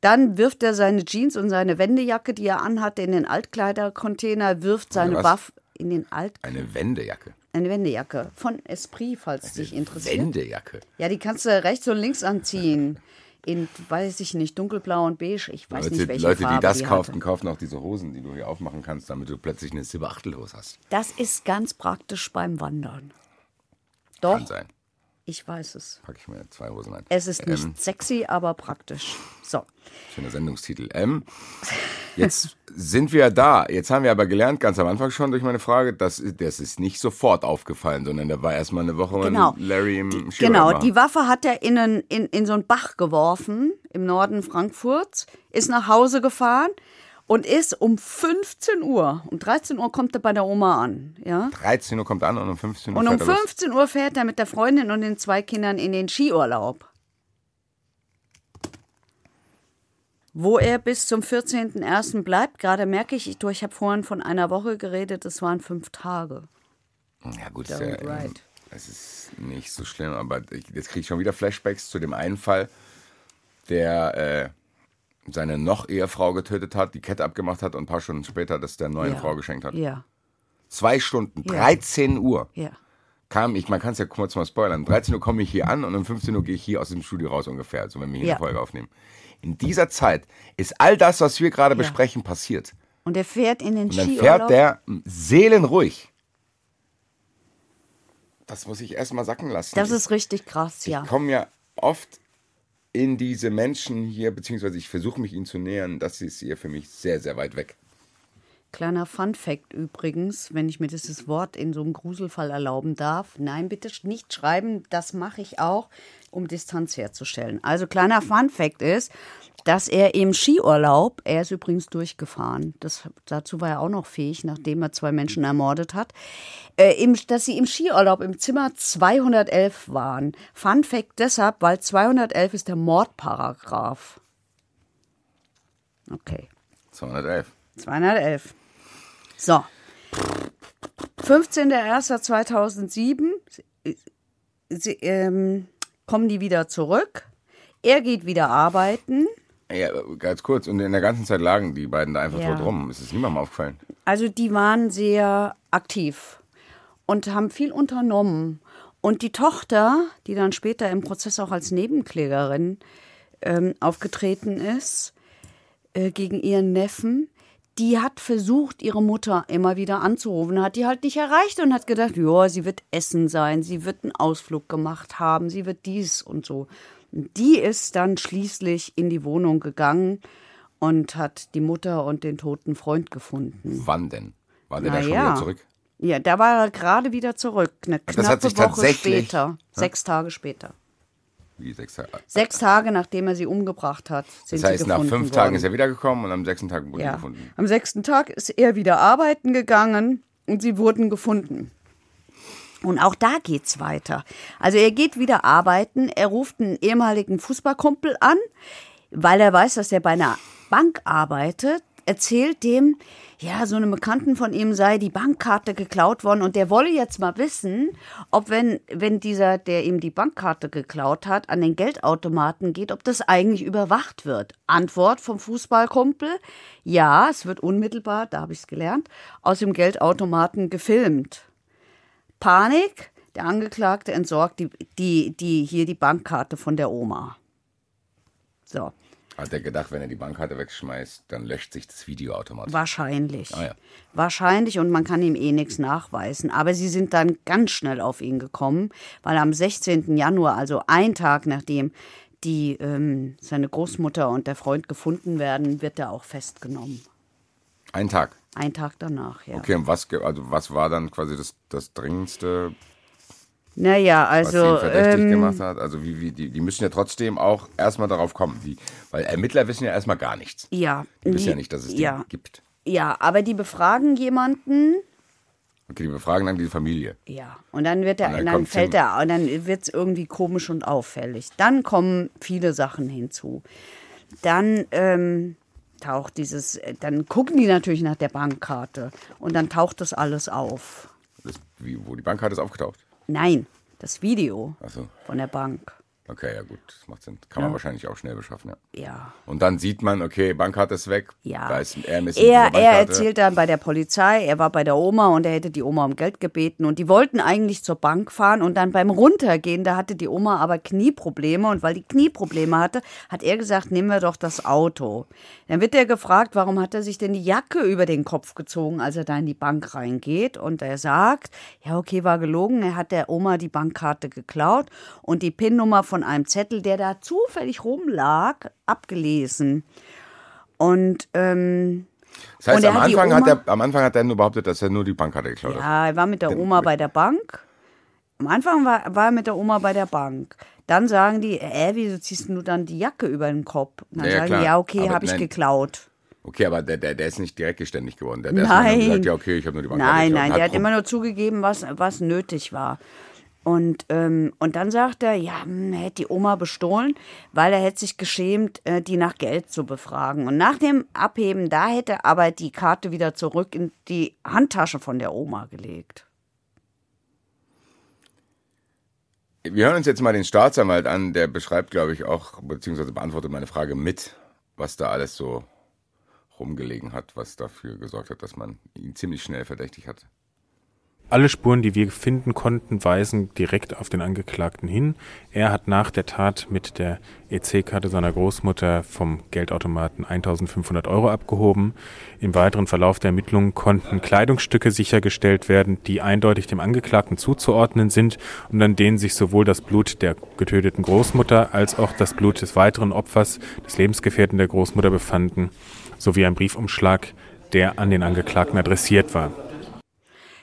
C: Dann wirft er seine Jeans und seine Wendejacke, die er anhatte, in den Altkleidercontainer, wirft seine
D: was?
C: In den Alt
D: Eine Wendejacke.
C: Eine Wendejacke von Esprit, falls dich interessiert.
D: Wendejacke.
C: Ja, die kannst du rechts und links anziehen. In, weiß ich nicht, dunkelblau und beige. Ich weiß
D: Leute,
C: nicht, welche
D: Leute
C: Farbe
D: die das
C: die
D: kaufen,
C: hatte.
D: kaufen auch diese Hosen, die du hier aufmachen kannst, damit du plötzlich eine Silberachtelhose hast.
C: Das ist ganz praktisch beim Wandern. Doch,
D: Kann sein.
C: ich weiß es.
D: Packe ich mir zwei Hosen ein.
C: Es ist nicht
D: Ähm,
C: sexy, aber praktisch. So.
D: schöner Sendungstitel. Ähm, jetzt sind wir da. Jetzt haben wir aber gelernt, ganz am Anfang schon durch meine Frage, dass das ist nicht sofort aufgefallen, sondern da war erstmal eine Woche
C: Genau.
D: mit Larry im
C: Die,
D: Skiurlaub
C: genau, die Waffe hat er in, einen- in, in so einen Bach geworfen im Norden Frankfurts, ist nach Hause gefahren und ist um 15 Uhr, um 13 Uhr kommt er bei der Oma an. Ja?
D: 13 Uhr kommt an und um 15 Uhr
C: Und um
D: fährt er los.
C: 15 Uhr fährt er mit der Freundin und den zwei Kindern in den Skiurlaub. Wo er bis zum 14.01. bleibt, gerade merke ich, ich, ich habe vorhin von einer Woche geredet, es waren fünf Tage.
D: Ja gut, ja, ähm, es ist nicht so schlimm, aber ich, jetzt kriege ich schon wieder Flashbacks zu dem einen Fall, der äh, seine noch Ehefrau getötet hat, die Kette abgemacht hat und ein paar Stunden später das der neuen
C: Ja.
D: Frau geschenkt hat.
C: Ja,
D: Zwei Stunden,
C: Ja.
D: 13 Uhr
C: ja.
D: kam ich, man kann es ja kurz mal spoilern, 13 Uhr komme ich hier an und um 15 Uhr gehe ich hier aus dem Studio raus ungefähr, also wenn wir hier
C: Ja.
D: eine Folge aufnehmen. In dieser Zeit ist all das, was wir gerade
C: Ja.
D: besprechen, passiert.
C: Und er fährt in den
D: Und dann fährt der seelenruhig. Das muss ich erst mal sacken lassen.
C: Das ist richtig krass, ja.
D: Ich komme ja oft in diese Menschen hier, beziehungsweise ich versuche mich ihnen zu nähern. Das ist hier für mich sehr, sehr weit weg.
C: Kleiner Fun-Fact übrigens, wenn ich mir dieses Wort in so einem Gruselfall erlauben darf. Nein, bitte nicht schreiben, das mache ich auch, um Distanz herzustellen. Also kleiner Fun-Fact ist, dass er im Skiurlaub, er ist übrigens durchgefahren, das, dazu war er auch noch fähig, nachdem er zwei Menschen ermordet hat, äh, im, dass sie im Skiurlaub im Zimmer 211 waren. Fun Fact deshalb, weil 211 ist der Mordparagraph. Okay.
D: 211.
C: 211. So. 15.01.2007 sie, ähm, kommen die wieder zurück. Er geht wieder arbeiten.
D: Ja, ganz kurz. Und in der ganzen Zeit lagen die beiden da einfach
C: Ja.
D: tot rum. Ist es niemandem aufgefallen?
C: Also die waren sehr aktiv und haben viel unternommen. Und die Tochter, die dann später im Prozess auch als Nebenklägerin ähm, aufgetreten ist, äh, gegen ihren Neffen, die hat versucht, ihre Mutter immer wieder anzurufen, hat die halt nicht erreicht und hat gedacht, ja, sie wird essen sein, sie wird einen Ausflug gemacht haben, sie wird dies und so. Die ist dann schließlich in die Wohnung gegangen und hat die Mutter und den toten Freund gefunden.
D: Wann denn? War der
C: Na
D: da schon
C: ja.
D: wieder zurück?
C: Ja, da war er gerade wieder zurück. Eine
D: Das
C: knappe
D: hat sich
C: Woche
D: tatsächlich-
C: später. Sechs Tage später.
D: Wie sechs Tage?
C: Sechs Tage, nachdem er sie umgebracht hat, sind
D: Das heißt,
C: sie
D: nach fünf Tagen
C: worden.
D: ist er wiedergekommen und am sechsten Tag wurde er
C: ja.
D: gefunden.
C: Am sechsten Tag ist er wieder arbeiten gegangen und sie wurden gefunden. Und auch da geht's weiter. Also er geht wieder arbeiten, er ruft einen ehemaligen Fußballkumpel an, weil er weiß, dass er bei einer Bank arbeitet, erzählt dem, ja, so einem Bekannten von ihm sei die Bankkarte geklaut worden und der wolle jetzt mal wissen, ob wenn, wenn dieser, der ihm die Bankkarte geklaut hat, an den Geldautomaten geht, ob das eigentlich überwacht wird. Antwort vom Fußballkumpel, ja, es wird unmittelbar, da habe ich es gelernt, aus dem Geldautomaten gefilmt. Panik, der Angeklagte entsorgt die, die, die, hier die Bankkarte von der Oma. So,
D: Hat er gedacht, wenn er die Bankkarte wegschmeißt, dann löscht sich das Video automatisch.
C: wahrscheinlich.
D: Ah ja.
C: Wahrscheinlich und man kann ihm eh nichts nachweisen. Aber sie sind dann ganz schnell auf ihn gekommen, weil am 16. Januar, also ein Tag nachdem die, ähm, seine Großmutter und der Freund gefunden werden, wird er auch festgenommen.
D: Ein Tag.
C: Ein Tag danach, ja.
D: Okay, und was, also was war dann quasi das, das Dringendste,
C: Naja,
D: was
C: also.
D: ihn verdächtig
C: ähm,
D: gemacht hat? Also wie, wie, die, die müssen ja trotzdem auch erstmal darauf kommen. Die, weil Ermittler wissen ja erstmal gar nichts.
C: Ja.
D: Die wissen
C: die-
D: ja nicht, dass es die
C: ja,
D: gibt.
C: ja, aber die befragen jemanden,
D: Okay, die befragen dann die Familie.
C: Ja, und dann wird er,
D: Und dann
C: dann, fällt er, und dann wird es irgendwie komisch und auffällig. Dann kommen viele Sachen hinzu. Dann ähm, taucht dieses, äh, dann gucken die natürlich nach der Bankkarte und dann taucht das alles auf.
D: Das, wie, wo die Bankkarte ist aufgetaucht.
C: Nein, das Video
D: so.
C: von der Bank.
D: Okay, ja gut, das macht Sinn. Kann man wahrscheinlich auch schnell beschaffen, ja.
C: Ja.
D: Und dann sieht man, okay, Bankkarte ist weg.
C: Ja.
D: Da ist er
C: Er, er erzählt dann bei der Polizei, er war bei der Oma und er hätte die Oma um Geld gebeten und die wollten eigentlich zur Bank fahren und dann beim Runtergehen, da hatte die Oma aber Knieprobleme und weil die Knieprobleme hatte, hat er gesagt, nehmen wir doch das Auto. Dann wird er gefragt, warum hat er sich denn die Jacke über den Kopf gezogen, als er da in die Bank reingeht und er sagt, ja okay, war gelogen, er hat der Oma die Bankkarte geklaut und die PIN-Nummer von einem Zettel, der da zufällig rumlag, abgelesen. Und ähm,
D: Das heißt, am
C: hat
D: Anfang, hat
C: Oma-
D: er, am Anfang hat er nur behauptet, dass er nur die Bankkarte geklaut hat.
C: Ja, er war mit der Oma bei der Bank. Am Anfang war, war er mit der Oma bei der Bank. Dann sagen die, äh, wieso ziehst du dann die Jacke über den Kopf? Und dann
D: Ja, ja,
C: sagen die, ja, okay, habe ich geklaut.
D: Okay, aber der, der, der ist nicht direkt geständig geworden. Der, der hat
C: Nein.
D: nur gesagt, ja, okay, ich habe nur die Bankkarte
C: Nein,
D: geklaut.
C: nein, der hat immer nur zugegeben, was, was nötig war. Und, ähm, und dann sagt er, ja, hm, hätte die Oma bestohlen, weil er hätte sich geschämt, äh, die nach Geld zu befragen. Und nach dem Abheben, da hätte er aber die Karte wieder zurück in die Handtasche von der Oma gelegt.
D: Wir hören uns jetzt mal den Staatsanwalt an, der beschreibt, glaube ich, auch, beziehungsweise beantwortet meine Frage mit, was da alles so rumgelegen hat, was dafür gesorgt hat, dass man ihn ziemlich schnell verdächtig hat.
F: Alle Spuren, die wir finden konnten, weisen direkt auf den Angeklagten hin. Er hat nach der Tat mit der EC-Karte seiner Großmutter vom Geldautomaten 1500 Euro abgehoben. Im weiteren Verlauf der Ermittlungen konnten Kleidungsstücke sichergestellt werden, die eindeutig dem Angeklagten zuzuordnen sind und an denen sich sowohl das Blut der getöteten Großmutter als auch das Blut des weiteren Opfers, des Lebensgefährten der Großmutter befanden, sowie ein Briefumschlag, der an den Angeklagten adressiert war.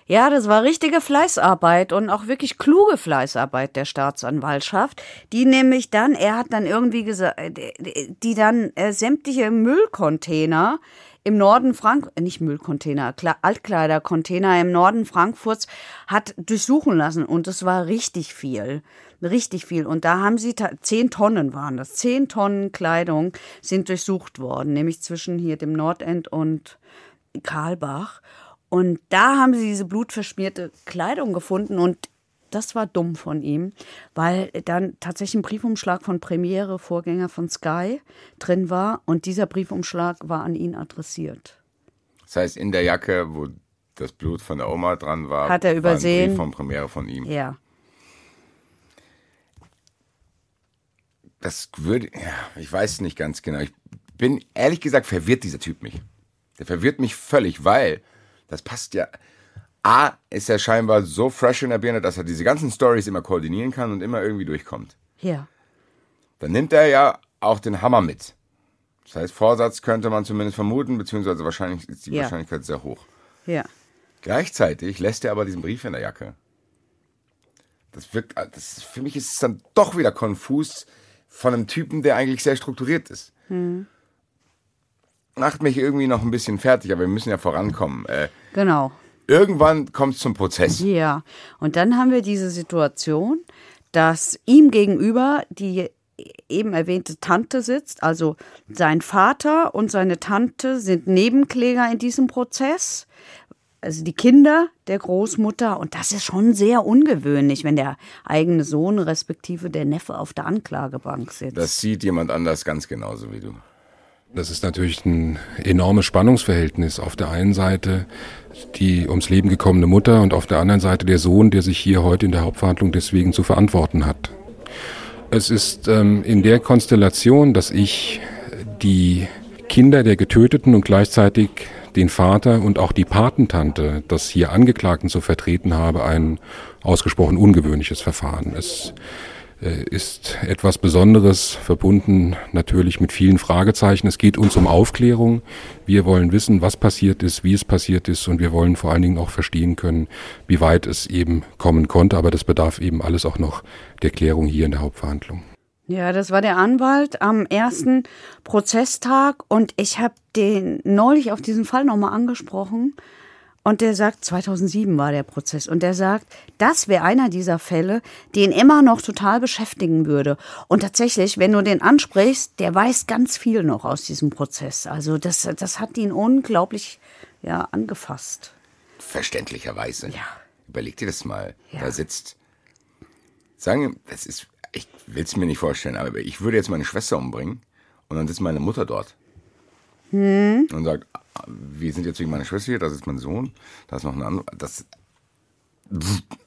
C: Ja, das war richtige Fleißarbeit und auch wirklich kluge Fleißarbeit der Staatsanwaltschaft, die nämlich dann, er hat dann irgendwie gesagt, die dann äh, sämtliche Müllcontainer im Norden Frank, äh, nicht Müllcontainer, Kle Altkleidercontainer im Norden Frankfurts hat durchsuchen lassen und es war richtig viel. Richtig viel. Und da haben sie, zehn Tonnen waren das, zehn Tonnen Kleidung sind durchsucht worden, nämlich zwischen hier dem Nordend und Karlbach. Und da haben sie diese blutverschmierte Kleidung gefunden und das war dumm von ihm, weil dann tatsächlich ein Briefumschlag von Premiere, Vorgänger von Sky, drin war und dieser Briefumschlag war an ihn adressiert.
D: Das heißt, in der Jacke, wo das Blut von der Oma dran war,
C: Hat er
D: war ein
C: übersehen.
D: Brief von Premiere von ihm.
C: Ja.
D: Das würde, ja, ich weiß nicht ganz genau. Ich bin ehrlich gesagt verwirrt dieser Typ mich. Der verwirrt mich völlig, weil das passt ja. A ist er scheinbar so fresh in der Birne, dass er diese ganzen Stories immer koordinieren kann und immer irgendwie durchkommt.
C: Ja.
D: Dann nimmt er ja auch den Hammer mit. Das heißt, Vorsatz könnte man zumindest vermuten, beziehungsweise wahrscheinlich ist die
C: Ja.
D: Wahrscheinlichkeit sehr hoch.
C: Ja.
D: Gleichzeitig lässt er aber diesen Brief in der Jacke. Das wirkt, das, für mich ist es dann doch wieder konfus von einem Typen, der eigentlich sehr strukturiert ist. Macht mich irgendwie noch ein bisschen fertig, aber wir müssen ja vorankommen. Äh,
C: Genau.
D: irgendwann kommt es zum Prozess.
C: Ja. Und dann haben wir diese Situation, dass ihm gegenüber die eben erwähnte Tante sitzt. Also sein Vater und seine Tante sind Nebenkläger in diesem Prozess. Also die Kinder der Großmutter. Und das ist schon sehr ungewöhnlich, wenn der eigene Sohn respektive der Neffe auf der Anklagebank sitzt.
D: Das sieht jemand anders ganz genauso wie du.
G: Das ist natürlich ein enormes Spannungsverhältnis. Auf der einen Seite die ums Leben gekommene Mutter und auf der anderen Seite der Sohn, der sich hier heute in der Hauptverhandlung deswegen zu verantworten hat. Es ist ähm, in der Konstellation, dass ich die Kinder der Getöteten und gleichzeitig den Vater und auch die Patentante des hier Angeklagten zu vertreten habe, ein ausgesprochen ungewöhnliches Verfahren. Es ist etwas Besonderes, verbunden natürlich mit vielen Fragezeichen. Es geht uns um Aufklärung. Wir wollen wissen, was passiert ist, wie es passiert ist und wir wollen vor allen Dingen auch verstehen können, wie weit es eben kommen konnte. Aber das bedarf eben alles auch noch der Klärung hier in der Hauptverhandlung.
C: Ja, das war der Anwalt am ersten Prozesstag und ich habe den neulich auf diesen Fall nochmal angesprochen und der sagt, 2007 war der Prozess und der sagt, das wäre einer dieser Fälle, den immer noch total beschäftigen würde. Und tatsächlich, wenn du den ansprichst, der weiß ganz viel noch aus diesem Prozess. Also das, das hat ihn unglaublich ja, angefasst.
D: Verständlicherweise.
C: Ja.
D: Überleg dir das mal.
C: Ja.
D: Da sitzt, sagen wir, das ist ich will es mir nicht vorstellen, aber ich würde jetzt meine Schwester umbringen und dann sitzt meine Mutter dort
C: Hm.
D: und sagt, wir sind jetzt wegen meiner Schwester hier, das ist mein Sohn, da ist noch ein anderer, das,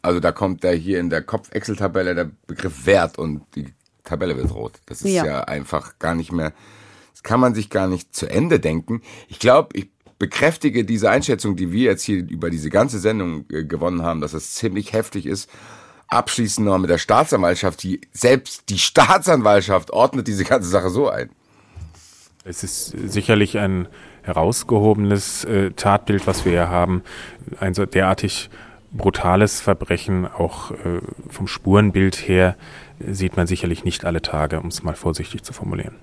D: also da kommt da hier in der Kopf-Excel-Tabelle der Begriff Wert und die Tabelle wird rot. Das ist ja,
C: Ja.
D: einfach gar nicht mehr, das kann man sich gar nicht zu Ende denken. Ich glaube, ich bekräftige diese Einschätzung, die wir jetzt hier über diese ganze Sendung äh, gewonnen haben, dass es ziemlich heftig ist. Abschließend noch mit der Staatsanwaltschaft, die selbst die Staatsanwaltschaft ordnet diese ganze Sache so ein.
F: Es ist sicherlich ein herausgehobenes äh, Tatbild, was wir hier haben. Ein so derartig brutales Verbrechen, auch äh, vom Spurenbild her, sieht man sicherlich nicht alle Tage, um es mal vorsichtig zu formulieren.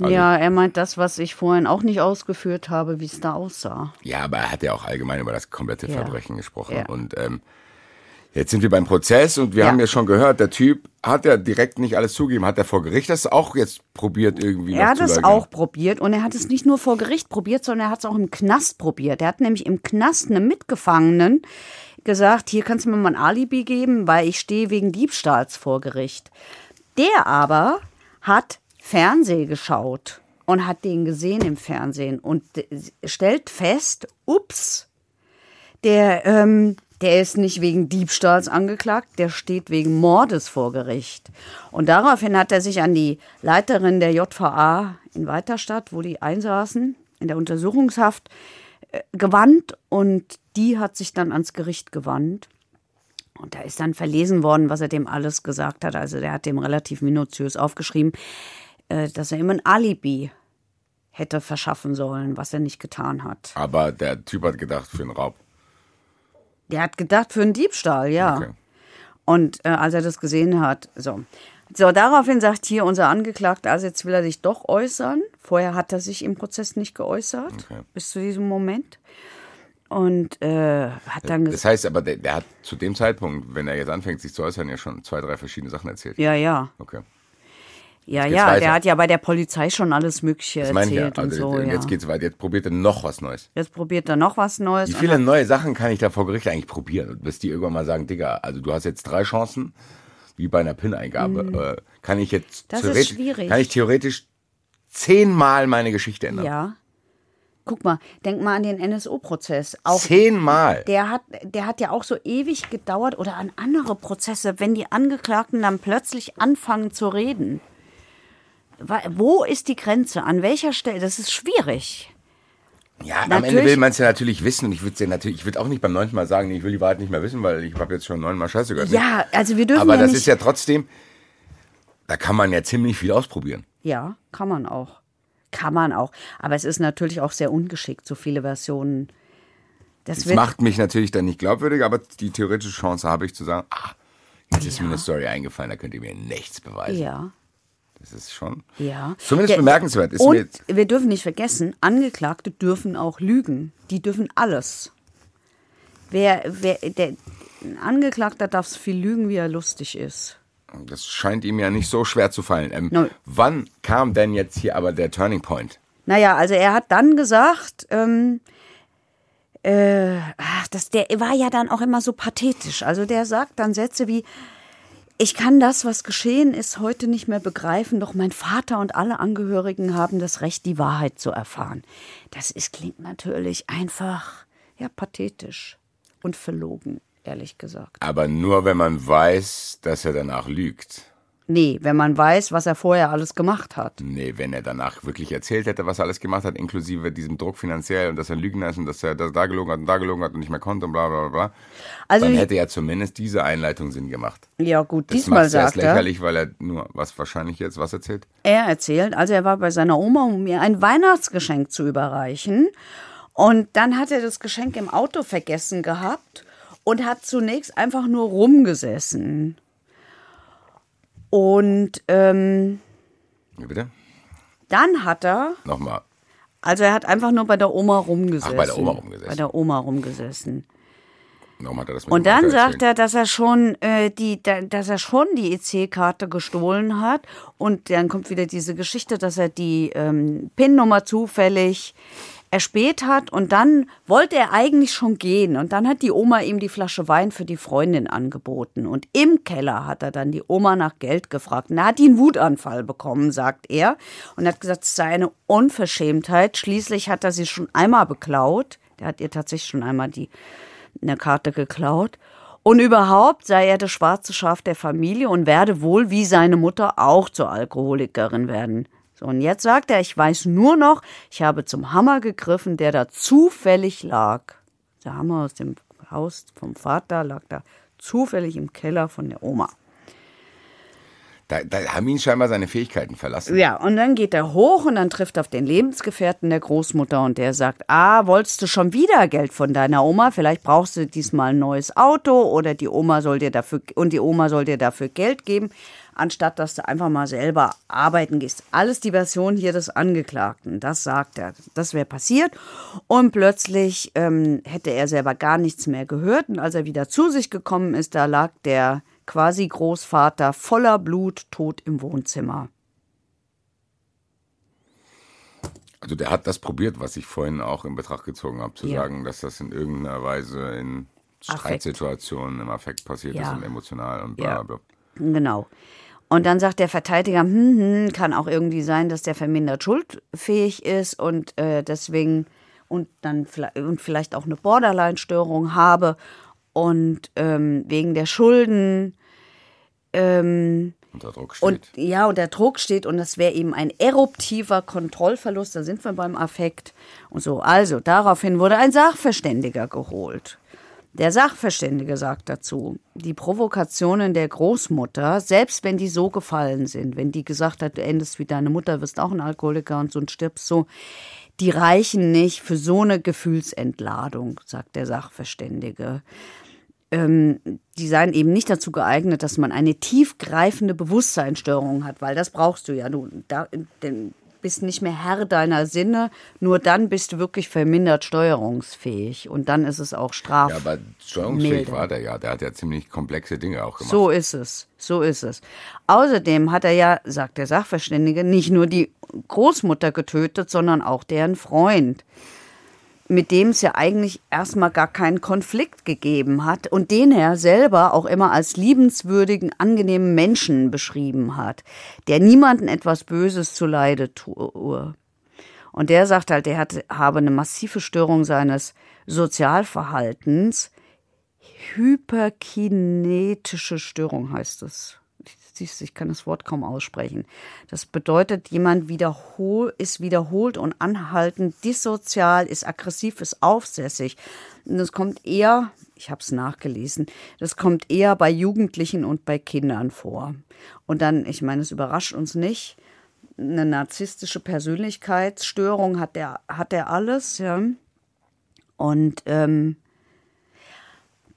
D: Also-
C: ja, er meint das, was ich vorhin auch nicht ausgeführt habe, wie es da aussah.
D: Ja, aber er hat ja auch allgemein über das komplette
C: Ja.
D: Verbrechen gesprochen.
C: Ja.
D: Und ähm, jetzt sind wir beim Prozess und wir
C: Ja.
D: haben ja schon gehört, der Typ hat ja direkt nicht alles zugegeben. Hat er vor Gericht das auch jetzt probiert irgendwie
C: Er hat es auch probiert und er hat es nicht nur vor Gericht probiert, sondern er hat es auch im Knast probiert. Er hat nämlich im Knast einem Mitgefangenen gesagt, hier kannst du mir mal ein Alibi geben, weil ich stehe wegen Diebstahls vor Gericht. Der aber hat Fernseh geschaut und hat den gesehen im Fernsehen und stellt fest, ups, der, ähm, der ist nicht wegen Diebstahls angeklagt, der steht wegen Mordes vor Gericht. Und daraufhin hat er sich an die Leiterin der JVA in Weiterstadt, wo die einsaßen, in der Untersuchungshaft, äh, gewandt und die hat sich dann ans Gericht gewandt. Und da ist dann verlesen worden, was er dem alles gesagt hat. Also der hat dem relativ minutiös aufgeschrieben, äh, dass er ihm ein Alibi hätte verschaffen sollen, was er nicht getan hat.
D: Aber der Typ hat gedacht für einen Raub.
C: Der hat gedacht für einen Diebstahl, ja.
D: Okay.
C: Und äh, als er das gesehen hat, so. So, daraufhin sagt hier unser Angeklagter, also jetzt will er sich doch äußern. Vorher hat er sich im Prozess nicht geäußert,
D: Okay.
C: bis zu diesem Moment. Und äh, hat dann
D: Das
C: gesagt,
D: heißt aber, der, der hat zu dem Zeitpunkt, wenn er jetzt anfängt, sich zu äußern, ja schon zwei, drei verschiedene Sachen erzählt.
C: ja, ja,
D: Okay.
C: Ja, ja,
D: weiter.
C: der hat ja bei der Polizei schon alles Mögliche
D: Das meine ich ja.
C: erzählt
D: Also,
C: und so. Ja.
D: Jetzt geht's weiter. Jetzt probiert er noch was Neues.
C: Jetzt probiert er noch was Neues.
D: Wie viele neue Sachen kann ich da vor Gericht eigentlich probieren? Bis die irgendwann mal sagen, Digga, also du hast jetzt drei Chancen, wie bei einer PIN-Eingabe. Äh, kann ich jetzt
C: Mhm. Das ist schwierig.
D: kann ich theoretisch zehnmal meine Geschichte ändern?
C: Ja. Guck mal, denk mal an den NSO-Prozess.
D: Zehnmal.
C: der hat, der hat ja auch so ewig gedauert oder an andere Prozesse, wenn die Angeklagten dann plötzlich anfangen zu reden. Wo ist die Grenze? An welcher Stelle? Das ist schwierig.
D: Ja, am
C: Natürlich-
D: Ende will man es ja natürlich wissen und ich würde ja natürlich, ich würde auch nicht beim neunten Mal sagen, nee, ich will die Wahrheit nicht mehr wissen, weil ich habe jetzt schon neunmal Scheiße gehört.
C: Ja, also wir dürfen
D: Aber
C: ja
D: das ist ja trotzdem, da kann man ja ziemlich viel ausprobieren.
C: ja, kann man auch. Kann man auch. Aber es ist natürlich auch sehr ungeschickt, so viele Versionen. Das,
D: Das macht mich natürlich dann nicht glaubwürdig, aber die theoretische Chance habe ich zu sagen, ah, jetzt ist mir eine Story eingefallen, da könnt ihr mir nichts beweisen.
C: ja.
D: Das ist schon
C: Ja.
D: zumindest bemerkenswert. Ist
C: Und wir dürfen nicht vergessen, Angeklagte dürfen auch lügen. Die dürfen alles. Wer, wer, der, ein Angeklagter darf so viel lügen, wie er lustig ist.
D: das scheint ihm ja nicht so schwer zu fallen. Ähm,
C: Nein.
D: wann kam denn jetzt hier aber der Turning Point?
C: Naja, also er hat dann gesagt, ähm, äh, ach, das, der war ja dann auch immer so pathetisch. Also der sagt dann Sätze wie, ich kann das, was geschehen ist, heute nicht mehr begreifen, doch mein Vater und alle Angehörigen haben das Recht, die Wahrheit zu erfahren. Das ist, klingt natürlich einfach, ja, pathetisch und verlogen, ehrlich gesagt.
D: Aber nur wenn man weiß, dass er danach lügt.
C: Nee, wenn man weiß, was er vorher alles gemacht hat.
D: Nee, wenn er danach wirklich erzählt hätte, was er alles gemacht hat, inklusive diesem Druck finanziell und dass er Lügner ist und dass er das da gelogen hat und da gelogen hat und nicht mehr konnte und bla bla bla,
C: Also,
D: dann hätte ja zumindest diese Einleitung Sinn gemacht.
C: ja gut,
D: Das
C: diesmal sagt er.
D: lächerlich, weil er nur was wahrscheinlich jetzt was erzählt.
C: Er erzählt, also er war bei seiner Oma, um mir ein Weihnachtsgeschenk zu überreichen. Und dann hat er das Geschenk im Auto vergessen gehabt und hat zunächst einfach nur rumgesessen. Und ähm,
D: Wie bitte?
C: dann hat er,
D: Nochmal.
C: also er hat einfach nur bei der Oma rumgesessen.
D: bei der Oma rumgesessen.
C: Bei der Oma rumgesessen.
D: Warum hat er das mit
C: Und dann sagt er, dass er schon äh, die, da, dass er schon die EC-Karte gestohlen hat. Und dann kommt wieder diese Geschichte, dass er die ähm, PIN-Nummer zufällig erspäht hat und dann wollte er eigentlich schon gehen und dann hat die Oma ihm die Flasche Wein für die Freundin angeboten und im Keller hat er dann die Oma nach Geld gefragt er hat einen Wutanfall bekommen, sagt er und hat gesagt, es sei eine Unverschämtheit. Schließlich hat er sie schon einmal beklaut. Der hat ihr tatsächlich schon einmal die eine Karte geklaut. Und überhaupt sei er das schwarze Schaf der Familie und werde wohl wie seine Mutter auch zur Alkoholikerin werden. So, und jetzt sagt er, ich weiß nur noch, ich habe zum Hammer gegriffen, der da zufällig lag. Der Hammer aus dem Haus vom Vater lag da zufällig im Keller von der Oma.
D: Da, da haben ihn scheinbar seine Fähigkeiten verlassen.
C: Ja, und dann geht er hoch und dann trifft er auf den Lebensgefährten der Großmutter und der sagt, ah, wolltest du schon wieder Geld von deiner Oma? Vielleicht brauchst du diesmal ein neues Auto oder die Oma soll dir dafür, und die Oma soll dir dafür Geld geben, anstatt dass du einfach mal selber arbeiten gehst. Alles die Version hier des Angeklagten, das sagt er. Das wäre passiert und plötzlich ähm, hätte er selber gar nichts mehr gehört und als er wieder zu sich gekommen ist, da lag der quasi Großvater voller Blut tot im Wohnzimmer.
D: Also der hat das probiert, was ich vorhin auch in Betracht gezogen habe, zu
C: Ja.
D: sagen, dass das in irgendeiner Weise in. Streitsituationen im Affekt passiert
C: Ja.
D: ist und emotional und bla
C: Ja. Genau. Und dann sagt der Verteidiger, hm, hm, kann auch irgendwie sein, dass der vermindert schuldfähig ist und äh, deswegen und dann vielleicht, und vielleicht auch eine Borderline-Störung habe und ähm, wegen der Schulden ähm,
D: Unter Druck steht.
C: und ja, und der Druck steht und das wäre eben ein eruptiver Kontrollverlust, da sind wir beim Affekt und so. Also, daraufhin wurde ein Sachverständiger geholt. Der Sachverständige sagt dazu, die Provokationen der Großmutter, selbst wenn die so gefallen sind, wenn die gesagt hat, du endest wie deine Mutter, wirst auch ein Alkoholiker und so und stirbst so, die reichen nicht für so eine Gefühlsentladung, sagt der Sachverständige ähm, die seien eben nicht dazu geeignet, dass man eine tiefgreifende Bewusstseinsstörung hat, weil das brauchst du ja. Du da, denn bist nicht mehr Herr deiner Sinne, nur dann bist du wirklich vermindert steuerungsfähig und dann ist es auch straf.
D: ja, aber steuerungsfähig
C: milde.
D: war der ja. Der hat ja ziemlich komplexe Dinge auch gemacht.
C: So ist es, so ist es. Außerdem hat er ja, sagt der Sachverständige, nicht nur die Großmutter getötet, sondern auch deren Freund, mit dem es ja eigentlich erstmal gar keinen Konflikt gegeben hat und den er selber auch immer als liebenswürdigen, angenehmen Menschen beschrieben hat, der niemanden etwas Böses zuleide tue. Und der sagt halt, er habe eine massive Störung seines Sozialverhaltens, hyperkinetische Störung heißt es. Siehst du, ich kann das Wort kaum aussprechen. Das bedeutet, jemand wiederhol, ist wiederholt und anhaltend dissozial, ist aggressiv, ist aufsässig. Und das kommt eher, ich habe es nachgelesen, das kommt eher bei Jugendlichen und bei Kindern vor. Und dann, ich meine, es überrascht uns nicht, eine narzisstische Persönlichkeitsstörung hat er hat er alles, ja. Und ähm,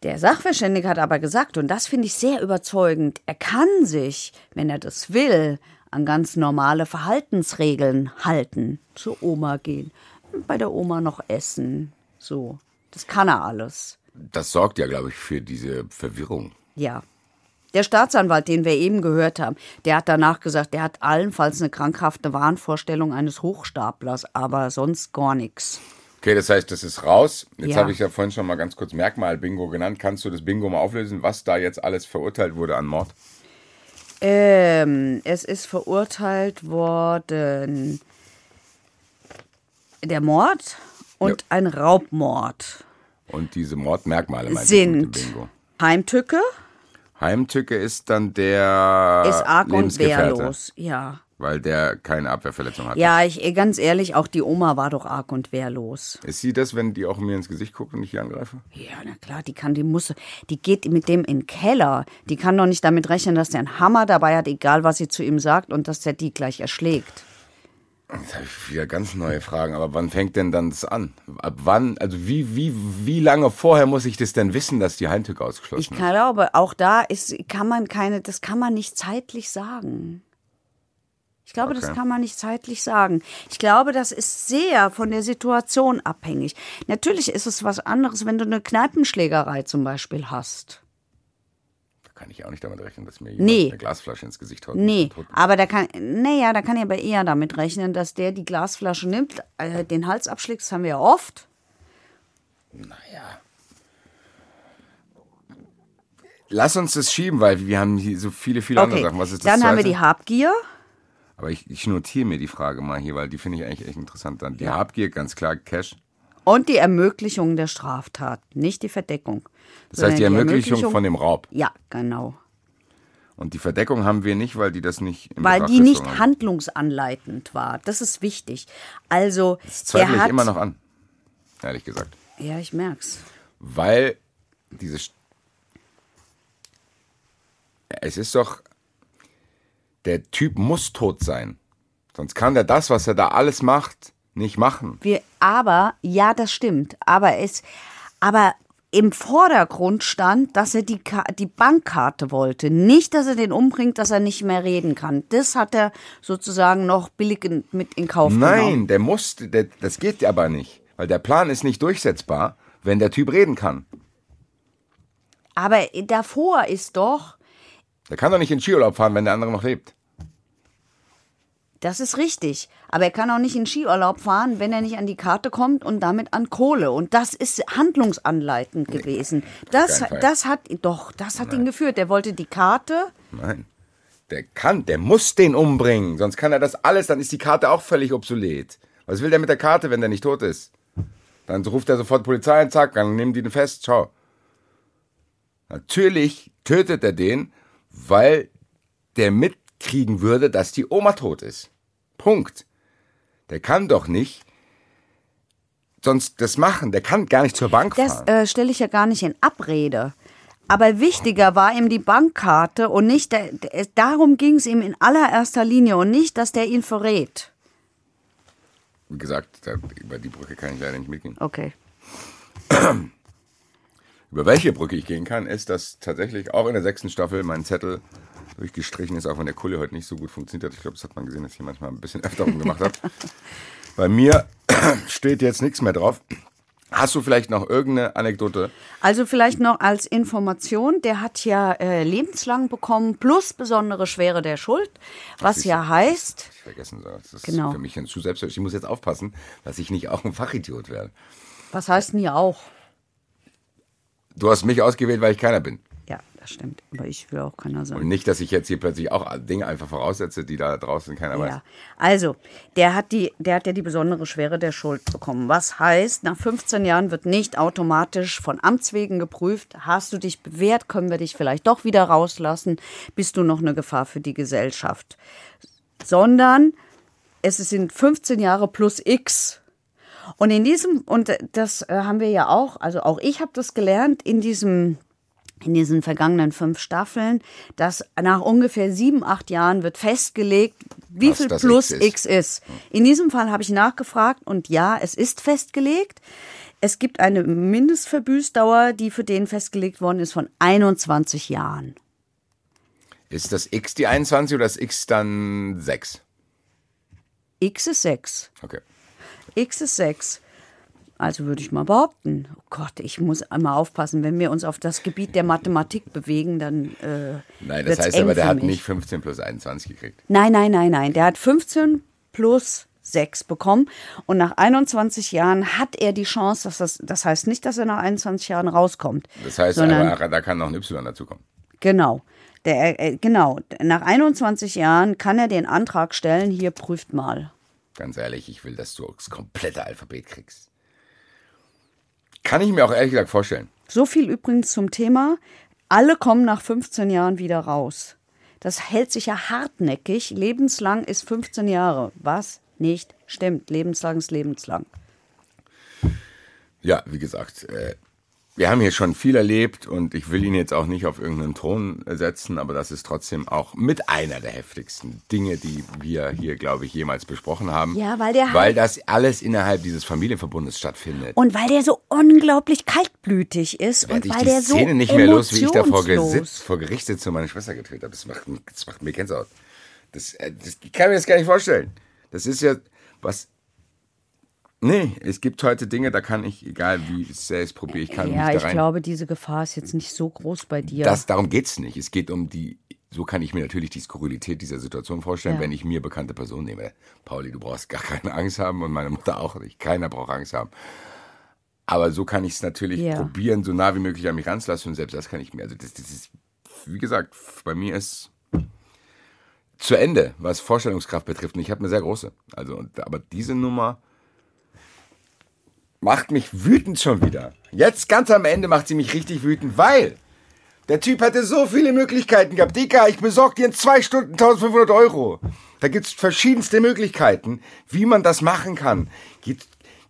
C: der Sachverständige hat aber gesagt, und das finde ich sehr überzeugend, er kann sich, wenn er das will, an ganz normale Verhaltensregeln halten. Zur Oma gehen, bei der Oma noch essen. So, das kann er alles.
D: Das sorgt ja, glaube ich, für diese Verwirrung.
C: Ja. Der Staatsanwalt, den wir eben gehört haben, der hat danach gesagt, der hat allenfalls eine krankhafte Wahnvorstellung eines Hochstaplers, aber sonst gar nichts.
D: Okay, das heißt, das ist raus. Jetzt
C: Ja.
D: habe ich ja vorhin schon mal ganz kurz Merkmal-Bingo genannt. Kannst du das Bingo mal auflösen, was da jetzt alles verurteilt wurde an Mord?
C: Ähm, es ist verurteilt worden der Mord und
D: Ja.
C: ein Raubmord
D: Und diese Mordmerkmale
C: sind
D: Bingo.
C: Heimtücke,
D: Heimtücke ist dann der
C: ist arg und wehrlos. Ja.
D: Weil der keine Abwehrverletzung hat.
C: Ja, ich, ganz ehrlich, auch die Oma war doch arg und wehrlos.
D: Ist sie das, wenn die auch mir ins Gesicht guckt und ich hier angreife?
C: Ja, na klar, die kann, die muss, die geht mit dem in den Keller. Die kann doch nicht damit rechnen, dass der einen Hammer dabei hat, egal was sie zu ihm sagt und dass der die gleich erschlägt.
D: Jetzt habe ich wieder ganz neue Fragen. Aber wann fängt denn dann das an? Ab wann, also wie, wie, wie lange vorher muss ich das denn wissen, dass die Heimtücke
C: Ich
D: ausgeschlossen ist?
C: glaube, auch da ist, kann man keine, das kann man nicht zeitlich sagen. Ich glaube, das
D: Okay.
C: kann man nicht zeitlich sagen. Ich glaube, das ist sehr von der Situation abhängig. Natürlich ist es was anderes, wenn du eine Kneipenschlägerei zum Beispiel hast.
D: kann ich auch nicht damit rechnen, dass mir jemand
C: Nee.
D: eine Glasflasche ins Gesicht haut.
C: Nee, aber da kann, naja, da kann ich aber eher damit rechnen, dass der die Glasflasche nimmt, äh, den Hals abschlägt, das haben wir ja oft.
D: Naja. Lass uns das schieben, weil wir haben hier so viele, viele andere
C: Okay,
D: Sachen. Was ist das
C: dann haben wir die Habgier.
D: Aber ich, ich notiere mir die Frage mal hier, weil die finde ich eigentlich echt interessant. Dann die Habgier, ganz klar Cash.
C: Und die Ermöglichung der Straftat, nicht die Verdeckung.
D: Das heißt, die
C: sondern
D: Ermöglichung von dem Raub.
C: Ja, genau.
D: Und die Verdeckung haben wir nicht, weil die das nicht
C: Weil
D: Betracht
C: die nicht
D: haben.
C: handlungsanleitend war. Das ist wichtig. Also,
D: Das zweifle ich immer noch an. Ehrlich gesagt.
C: Ja, ich merk's.
D: Weil diese. Es ist doch. Der Typ muss tot sein. Sonst kann der das, was er da alles macht, nicht machen.
C: Wir, aber, ja, das stimmt. Aber es, aber im Vordergrund stand, dass er die, Ka die Bankkarte wollte. Nicht, dass er den umbringt, dass er nicht mehr reden kann. Das hat er sozusagen noch billigend mit in Kauf genommen.
D: Nein, der muss, der, das geht aber nicht. Weil der Plan ist nicht durchsetzbar, wenn der Typ reden kann.
C: Aber davor ist doch,
D: Der kann doch nicht in Skiurlaub fahren, wenn der andere noch lebt.
C: Das ist richtig. Aber er kann auch nicht in Skiurlaub fahren, wenn er nicht an die Karte kommt und damit an Kohle. Und das ist handlungsanleitend gewesen. Das, das hat, doch, das hat ihn geführt. Er wollte die Karte.
D: Nein. Der kann, der muss den umbringen. Sonst kann er das alles, dann ist die Karte auch völlig obsolet. Was will der mit der Karte, wenn der nicht tot ist? Dann ruft er sofort Polizei und zack, dann nehmen die den fest. Schau. Natürlich tötet er den, weil der mitkriegen würde, dass die Oma tot ist. Punkt. Der kann doch nicht sonst das machen. Der kann gar nicht zur Bank
C: Das
D: fahren.
C: äh, stelle ich ja gar nicht in Abrede. Aber wichtiger war ihm die Bankkarte und nicht, der, der, darum ging es ihm in allererster Linie und nicht, dass der ihn verrät.
D: Wie gesagt, da, über die Brücke kann ich leider nicht mitgehen.
C: Okay.
D: Über welche Brücke ich gehen kann, ist, dass tatsächlich auch in der sechsten Staffel mein Zettel durchgestrichen ist, auch wenn der Kulle heute nicht so gut funktioniert hat. Ich glaube, das hat man gesehen, dass ich hier manchmal ein bisschen öfter rumgemacht habe. Bei mir steht jetzt nichts mehr drauf. Hast du vielleicht noch irgendeine Anekdote?
C: Also vielleicht noch als Information, der hat ja äh, lebenslang bekommen plus besondere Schwere der Schuld, was ja heißt,
D: Ich vergessen so. Das ist
C: Genau.
D: für mich ein zu selbstverständlich. Ich muss jetzt aufpassen, dass ich nicht auch ein Fachidiot werde.
C: was heißt denn hier auch?
D: Du hast mich ausgewählt, weil ich keiner bin.
C: Das stimmt, aber ich will auch keiner sein.
D: Und nicht, dass ich jetzt hier plötzlich auch Dinge einfach voraussetze, die da draußen keiner weiß.
C: Ja, also, der hat, die, der hat ja die besondere Schwere der Schuld bekommen. Was heißt, nach 15 Jahren wird nicht automatisch von Amts wegen geprüft, hast du dich bewährt, können wir dich vielleicht doch wieder rauslassen, bist du noch eine Gefahr für die Gesellschaft. Sondern es sind 15 Jahre plus X. Und in diesem, und das äh, haben wir ja auch, also auch ich habe das gelernt, in diesem in diesen vergangenen fünf Staffeln, dass nach ungefähr sieben, acht Jahren wird festgelegt, wie
D: Was
C: viel plus
D: X ist.
C: X ist. In diesem Fall habe ich nachgefragt und ja, es ist festgelegt. Es gibt eine Mindestverbüßdauer, die für den festgelegt worden ist, von 21 Jahren.
D: Ist das X die 21 oder das X dann 6?
C: X ist 6.
D: Okay.
C: X ist 6. Also würde ich mal behaupten. Oh Gott, ich muss einmal aufpassen, wenn wir uns auf das Gebiet der Mathematik bewegen, dann. Äh,
D: Nein, das heißt aber, der hat
C: mich.
D: nicht 15 plus 21 gekriegt.
C: Nein, nein, nein, nein. Der hat 15 plus 6 bekommen. Und nach 21 Jahren hat er die Chance, dass das, das heißt nicht, dass er nach 21 Jahren rauskommt.
D: Das heißt,
C: sondern,
D: aber, da kann noch ein Y dazukommen.
C: Genau. Der, äh, genau. Nach 21 Jahren kann er den Antrag stellen, hier prüft mal.
D: Ganz ehrlich, ich will, dass du das komplette Alphabet kriegst. Kann ich mir auch ehrlich gesagt vorstellen.
C: So viel übrigens zum Thema. Alle kommen nach 15 Jahren wieder raus. Das hält sich ja hartnäckig. Lebenslang ist 15 Jahre. Was nicht stimmt. Lebenslang ist lebenslang.
D: Ja, wie gesagt, äh, wir haben hier schon viel erlebt und ich will ihn jetzt auch nicht auf irgendeinen Thron setzen, aber das ist trotzdem auch mit einer der heftigsten Dinge, die wir hier, glaube ich, jemals besprochen haben.
C: Ja, weil der
D: Weil
C: halt-
D: das alles innerhalb dieses Familienverbundes stattfindet.
C: Und weil der so unglaublich kaltblütig ist
D: Werd
C: und
D: ich
C: weil
D: die
C: der so
D: Szene nicht mehr los, wie ich da vor, Gesitz, vor Gericht sitze und meine Schwester getötet habe. Das macht, das macht mir Gänsehaut. Das, äh, das ich kann mir das gar nicht vorstellen. Das ist ja was. Nee, es gibt heute Dinge, da kann ich, egal wie sehr ich es probiere, ich kann
C: Ja,
D: nicht da
C: ich
D: rein.
C: glaube, diese Gefahr ist jetzt nicht so groß bei dir.
D: Das, darum geht's nicht. Es geht um die, so kann ich mir natürlich die Skurrilität dieser Situation vorstellen,
C: Ja.
D: wenn ich mir bekannte Personen nehme. Pauli, du brauchst gar keine Angst haben und meine Mutter auch nicht. Keiner braucht Angst haben. Aber so kann ich es natürlich
C: Ja.
D: probieren, so nah wie möglich an mich ranzulassen und selbst das kann ich mir. Also das, das ist, wie gesagt, bei mir ist zu Ende, was Vorstellungskraft betrifft. Und ich habe eine sehr große. Also, aber diese Nummer macht mich wütend schon wieder. Jetzt ganz am Ende macht sie mich richtig wütend, weil der Typ hatte so viele Möglichkeiten gehabt. Dicker, ich besorge dir in zwei Stunden 1500 Euro. Da gibt's verschiedenste Möglichkeiten, wie man das machen kann. Geh,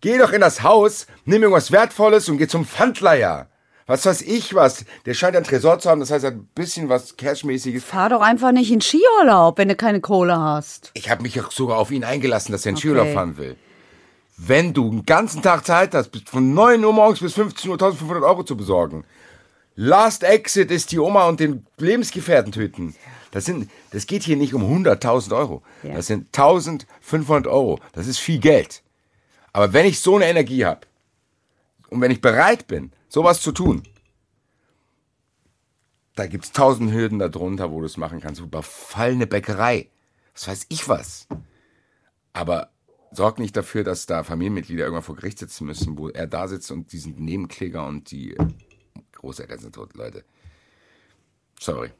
D: geh doch in das Haus, nimm irgendwas Wertvolles und geh zum Pfandleiher. Was weiß ich was. Der scheint einen Tresor zu haben, das heißt, er hat ein bisschen was Cashmäßiges.
C: Fahr doch einfach nicht in Skiurlaub, wenn du keine Kohle hast.
D: Ich habe mich auch sogar auf ihn eingelassen, dass er in
C: Okay.
D: Skiurlaub fahren will. Wenn du einen ganzen Tag Zeit hast, bis von 9 Uhr morgens bis 15 Uhr 1500 Euro zu besorgen, Last Exit ist die Oma und den Lebensgefährten töten. Das, sind, das geht hier nicht um 100.000 Euro.
C: Ja.
D: Das sind 1.500 Euro. Das ist viel Geld. Aber wenn ich so eine Energie habe und wenn ich bereit bin, sowas zu tun, da gibt's tausend Hürden darunter, wo du es machen kannst. Überfallene Bäckerei. Was weiß ich was. Aber sorg nicht dafür, dass da Familienmitglieder irgendwann vor Gericht sitzen müssen, wo er da sitzt und die sind Nebenkläger und die äh, Großeltern sind tot, Leute. Sorry.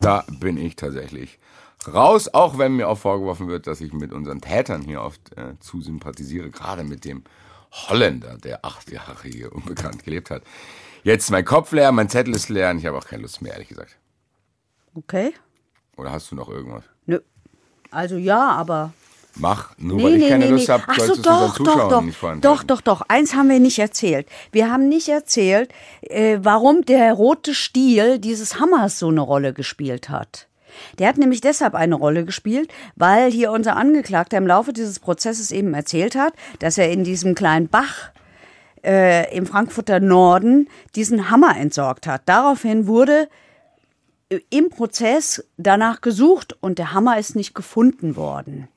D: Da bin ich tatsächlich raus, auch wenn mir auch vorgeworfen wird, dass ich mit unseren Tätern hier oft äh, zu sympathisiere, gerade mit dem Holländer, der acht Jahre hier unbekannt gelebt hat. Jetzt mein Kopf leer, mein Zettel ist leer und ich habe auch keine Lust mehr, ehrlich gesagt.
C: Okay?
D: Oder hast du noch irgendwas?
C: Nö. Also ja, aber.
D: Mach, nur weil ich keine Lust habe,
C: Ach so, doch, doch, doch. Doch, doch, doch. Eins haben wir nicht erzählt. Wir haben nicht erzählt, äh, warum der rote Stiel dieses Hammers so eine Rolle gespielt hat. Der hat nämlich deshalb eine Rolle gespielt, weil hier unser Angeklagter im Laufe dieses Prozesses eben erzählt hat, dass er in diesem kleinen Bach äh, im Frankfurter Norden diesen Hammer entsorgt hat. Daraufhin wurde äh, im Prozess danach gesucht und der Hammer ist nicht gefunden worden.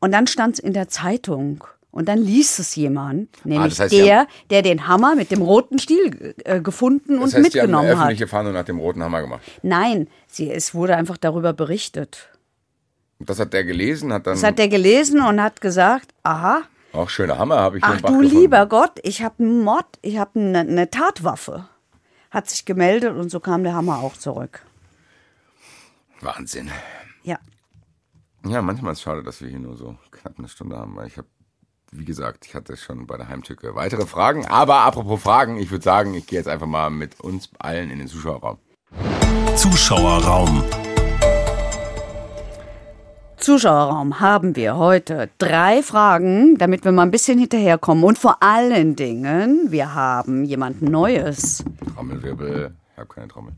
C: Und dann stand es in der Zeitung. Und dann liest es jemand, nämlich
D: das heißt,
C: der,
D: haben-
C: der den Hammer mit dem roten Stiel äh, gefunden
D: Das
C: und
D: heißt, die haben eine
C: mitgenommen hat.
D: öffentliche Fahndung nach dem roten Hammer gemacht.
C: Nein, sie, es wurde einfach darüber berichtet.
D: Und das hat der gelesen, hat dann
C: Das hat der gelesen und hat gesagt, aha,
D: auch schöne Hammer habe ich
C: ach du
D: gefunden.
C: lieber Gott, ich habe einen Mord, ich habe eine, eine Tatwaffe. Hat sich gemeldet und so kam der Hammer auch zurück.
D: Wahnsinn.
C: Ja.
D: Manchmal ist es schade, dass wir hier nur so knapp eine Stunde haben, weil ich habe, wie gesagt, ich hatte schon bei der Heimtücke weitere Fragen. Aber apropos Fragen, ich würde sagen, ich gehe jetzt einfach mal mit uns allen in den Zuschauerraum.
A: Zuschauerraum.
C: Zuschauerraum haben wir heute drei Fragen, damit wir mal ein bisschen hinterherkommen. Und vor allen Dingen, wir haben jemand Neues.
D: Trommelwirbel, ich habe keine Trommel.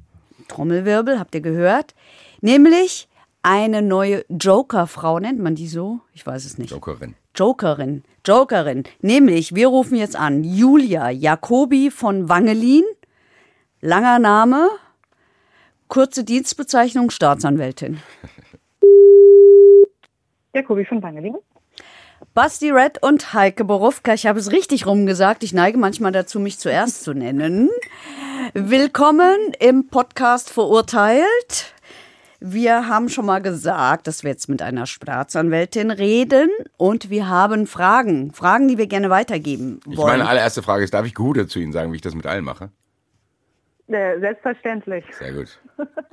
C: Trommelwirbel, habt ihr gehört? Nämlich eine neue Jokerfrau, nennt man die so? Ich weiß es nicht.
D: Jokerin.
C: Jokerin, Jokerin. Nämlich, wir rufen jetzt an Julia Jacobi von Wangelin. Langer Name, kurze Dienstbezeichnung, Staatsanwältin.
H: Jakobi von Wangeling.
C: Basti Red und Heike Borowka. Ich habe es richtig rumgesagt. Ich neige manchmal dazu, mich zuerst zu nennen. Willkommen im Podcast Verurteilt. Wir haben schon mal gesagt, dass wir jetzt mit einer Staatsanwältin reden und wir haben Fragen. Fragen, die wir gerne weitergeben
D: Ich
C: wollen.
D: meine allererste Frage ist, darf ich Gude zu Ihnen sagen, wie ich das mit allen mache?
H: Äh, selbstverständlich.
D: Sehr gut.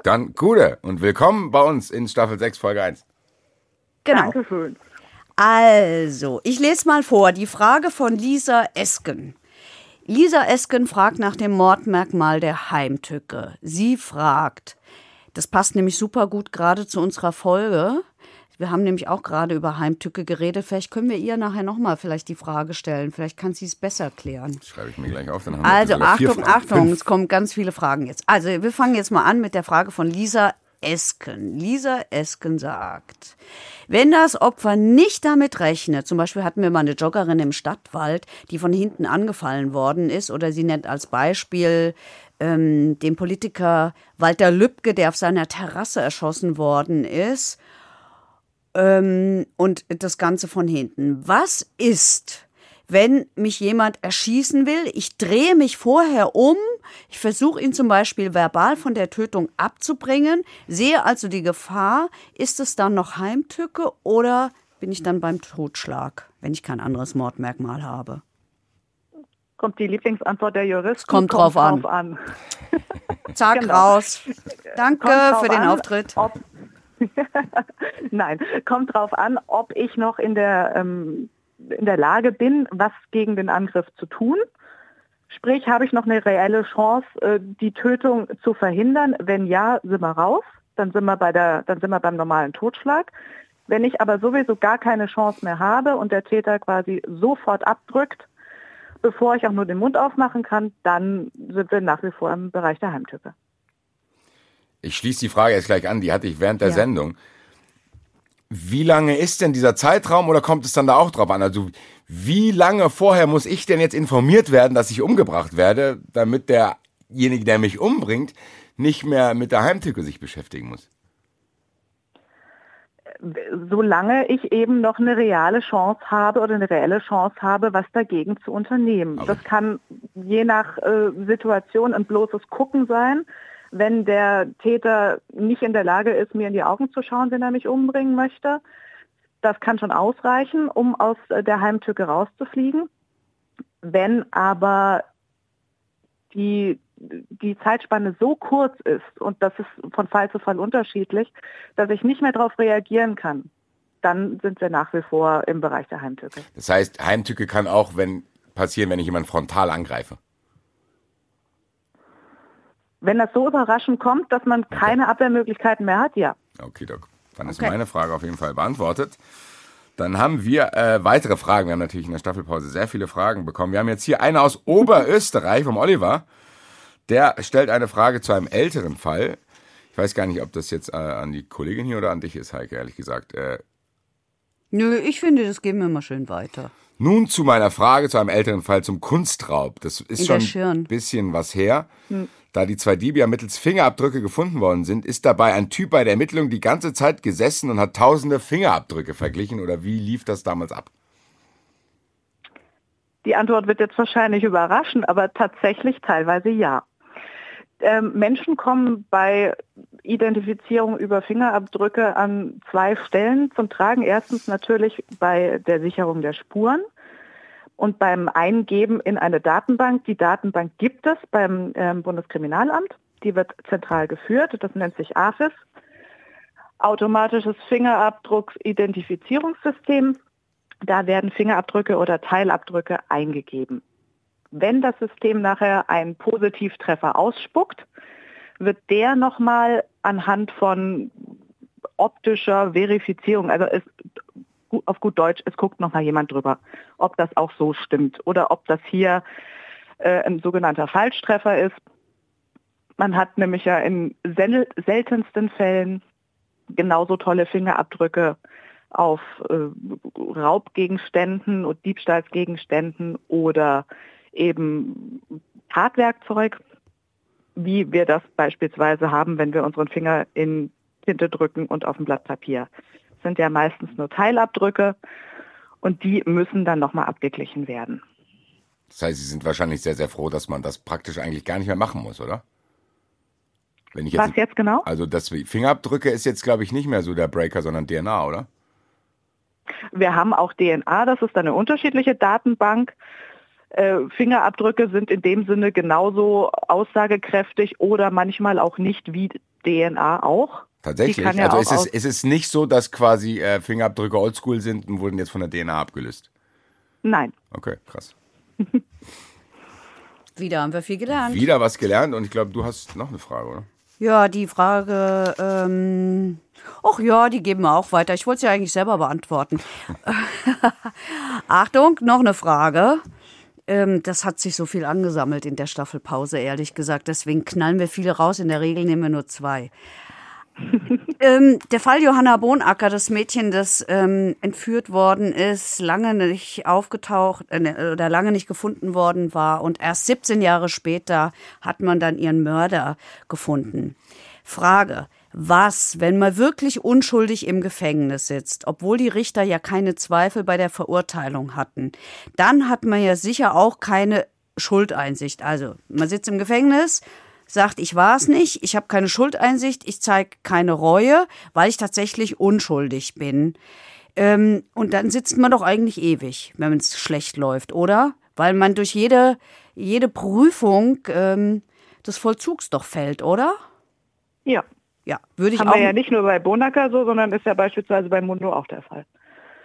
D: Dann Gude und willkommen bei uns in Staffel 6, Folge 1.
C: genau.
H: Dankeschön.
C: Also, ich lese mal vor. Die Frage von Lisa Esken. Lisa Esken fragt nach dem Mordmerkmal der Heimtücke. Sie fragt, das passt nämlich super gut gerade zu unserer Folge. Wir haben nämlich auch gerade über Heimtücke geredet. Vielleicht können wir ihr nachher nochmal vielleicht die Frage stellen. Vielleicht kann sie es besser klären.
D: Das schreibe ich mir gleich auf. Dann haben wir
C: Also Achtung. Achtung, es kommen ganz viele Fragen jetzt. Also wir fangen jetzt mal an mit der Frage von Lisa Esken. Lisa Esken sagt, wenn das Opfer nicht damit rechnet, zum Beispiel hatten wir mal eine Joggerin im Stadtwald, die von hinten angefallen worden ist, oder sie nennt als Beispiel ähm, den Politiker Walter Lübcke, der auf seiner Terrasse erschossen worden ist, ähm, und das Ganze von hinten. Was ist, wenn mich jemand erschießen will. Ich drehe mich vorher um. Ich versuche ihn zum Beispiel verbal von der Tötung abzubringen, sehe also die Gefahr. Ist es dann noch Heimtücke oder bin ich dann beim Totschlag, wenn ich kein anderes Mordmerkmal habe?
H: Kommt die Lieblingsantwort der Juristen.
C: Kommt drauf an.
H: an.
C: Zack,
H: Genau.
C: raus. Danke
H: Kommt drauf
C: für den
H: an,
C: Auftritt.
H: Nein, kommt drauf an, ob ich noch in der, ähm, in der Lage bin, was gegen den Angriff zu tun. Sprich, habe ich noch eine reelle Chance, äh, die Tötung zu verhindern? Wenn ja, sind wir raus. Dann sind wir, bei der, dann sind wir beim normalen Totschlag. Wenn ich aber sowieso gar keine Chance mehr habe und der Täter quasi sofort abdrückt, bevor ich auch nur den Mund aufmachen kann, dann sind wir nach wie vor im Bereich der Heimtücke.
D: Ich schließe die Frage jetzt gleich an, die hatte ich während der
H: Ja.
D: Sendung. Wie lange ist denn dieser Zeitraum oder kommt es dann da auch drauf an? Also wie lange vorher muss ich denn jetzt informiert werden, dass ich umgebracht werde, damit derjenige, der mich umbringt, nicht mehr mit der Heimtücke sich beschäftigen muss?
H: Solange ich eben noch eine reale Chance habe oder eine reelle Chance habe, was dagegen zu unternehmen.
D: Aber-
H: Das kann je nach äh, Situation ein bloßes Gucken sein. Wenn der Täter nicht in der Lage ist, mir in die Augen zu schauen, wenn er mich umbringen möchte, das kann schon ausreichen, um aus äh, der Heimtücke rauszufliegen. Wenn aber die, die Zeitspanne so kurz ist, und das ist von Fall zu Fall unterschiedlich, dass ich nicht mehr darauf reagieren kann, dann sind wir nach wie vor im Bereich der Heimtücke.
D: Das heißt, Heimtücke kann auch wenn, passieren, wenn ich jemanden frontal angreife.
H: Wenn das so überraschend kommt, dass man keine Abwehrmöglichkeiten mehr hat, ja.
D: Okay, Doc. Dann ist
C: Okay.
D: meine Frage auf jeden Fall beantwortet. Dann haben wir äh, weitere Fragen. Wir haben natürlich in der Staffelpause sehr viele Fragen bekommen. Wir haben jetzt hier eine aus Oberösterreich vom Oliver. Der stellt eine Frage zu einem älteren Fall. Ich weiß gar nicht, ob das jetzt äh, an die Kollegin hier oder an dich ist, Heike, ehrlich gesagt. Äh,
C: Nö, ich finde, das geben wir mal schön weiter.
D: nun zu meiner Frage zu einem älteren Fall zum Kunstraub. Das ist schon ein bisschen was her. Da die zwei Diebe ja mittels Fingerabdrücke gefunden worden sind, ist dabei ein Typ bei der Ermittlung die ganze Zeit gesessen und hat tausende Fingerabdrücke verglichen. Oder wie lief das damals ab?
H: Die Antwort wird jetzt wahrscheinlich überraschen, aber tatsächlich teilweise ja. Ähm, Menschen kommen bei Identifizierung über Fingerabdrücke an zwei Stellen zum Tragen. Erstens natürlich bei der Sicherung der Spuren und beim Eingeben in eine Datenbank. Die Datenbank gibt es beim ähm, Bundeskriminalamt. Die wird zentral geführt. Das nennt sich AFIS. Automatisches Fingerabdrucksidentifizierungssystem. Da werden Fingerabdrücke oder Teilabdrücke eingegeben. Wenn das System nachher einen Positivtreffer ausspuckt, wird der nochmal anhand von optischer Verifizierung, also es, auf gut Deutsch, es guckt nochmal jemand drüber, ob das auch so stimmt oder ob das hier äh, ein sogenannter Falschtreffer ist. Man hat nämlich ja in sel seltensten Fällen genauso tolle Fingerabdrücke auf äh, Raubgegenständen und Diebstahlsgegenständen oder eben Tatwerkzeug, wie wir das beispielsweise haben, wenn wir unseren Finger in Tinte drücken und auf ein Blatt Papier. Das sind ja meistens nur Teilabdrücke und die müssen dann nochmal abgeglichen werden.
D: Das heißt, Sie sind wahrscheinlich sehr, sehr froh, dass man das praktisch eigentlich gar nicht mehr machen muss, oder? Wenn ich
H: Was jetzt genau?
D: Also das Fingerabdrücke ist jetzt, glaube ich, nicht mehr so der Breaker, sondern DNA, oder?
H: Wir haben auch DNA, das ist eine unterschiedliche Datenbank. Äh, Fingerabdrücke sind in dem Sinne genauso aussagekräftig oder manchmal auch nicht wie DNA auch.
D: Tatsächlich.
H: Ja
D: also
H: auch
D: ist es, ist es nicht so, dass quasi äh, Fingerabdrücke oldschool sind und wurden jetzt von der DNA abgelöst.
H: Nein.
D: Okay, krass.
C: Wieder haben wir viel gelernt.
D: Wieder was gelernt und ich glaube, du hast noch eine Frage, oder?
C: Ja, die Frage, ähm, ach ja, die geben wir auch weiter. Ich wollte sie eigentlich selber beantworten. Achtung, noch eine Frage. Ähm, das hat sich so viel angesammelt in der Staffelpause, ehrlich gesagt. Deswegen knallen wir viele raus. In der Regel nehmen wir nur zwei. ähm, der Fall Johanna Bohnacker, das Mädchen, das ähm, entführt worden ist, lange nicht aufgetaucht äh, oder lange nicht gefunden worden war und erst 17 Jahre später hat man dann ihren Mörder gefunden. Frage, Was, wenn man wirklich unschuldig im Gefängnis sitzt, obwohl die Richter ja keine Zweifel bei der Verurteilung hatten, dann hat man ja sicher auch keine Schuldeinsicht. Also, man sitzt im Gefängnis, sagt, ich war es nicht, ich habe keine Schuldeinsicht, ich zeige keine Reue, weil ich tatsächlich unschuldig bin. Ähm, und dann sitzt man doch eigentlich ewig, wenn es schlecht läuft, oder? Weil man durch jede, jede Prüfung ähm, des Vollzugs doch fällt, oder?
H: Ja.
C: Ja, würde ich
H: Haben
C: auch.
H: wir ja nicht nur bei Bonacker so, sondern ist ja beispielsweise bei Mundo auch der Fall.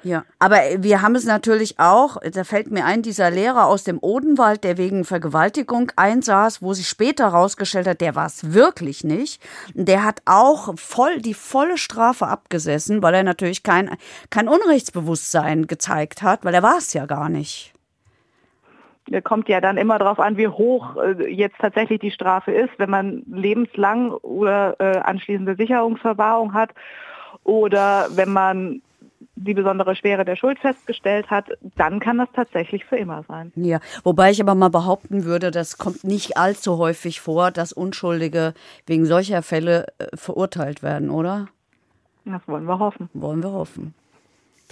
C: Ja, aber wir haben es natürlich auch, da fällt mir ein, dieser Lehrer aus dem Odenwald, der wegen Vergewaltigung einsaß, wo sich später herausgestellt hat, der war es wirklich nicht. Der hat auch voll die volle Strafe abgesessen, weil er natürlich kein, kein Unrechtsbewusstsein gezeigt hat, weil er war es ja gar nicht.
H: Da kommt ja dann immer darauf an, wie hoch äh, jetzt tatsächlich die Strafe ist, wenn man lebenslang oder äh, anschließende Sicherungsverwahrung hat oder wenn man die besondere Schwere der Schuld festgestellt hat, dann kann das tatsächlich für immer sein.
C: Ja, wobei ich aber mal behaupten würde, das kommt nicht allzu häufig vor, dass Unschuldige wegen solcher Fälle äh, verurteilt werden, oder?
H: Das wollen wir hoffen.
C: Wollen wir hoffen.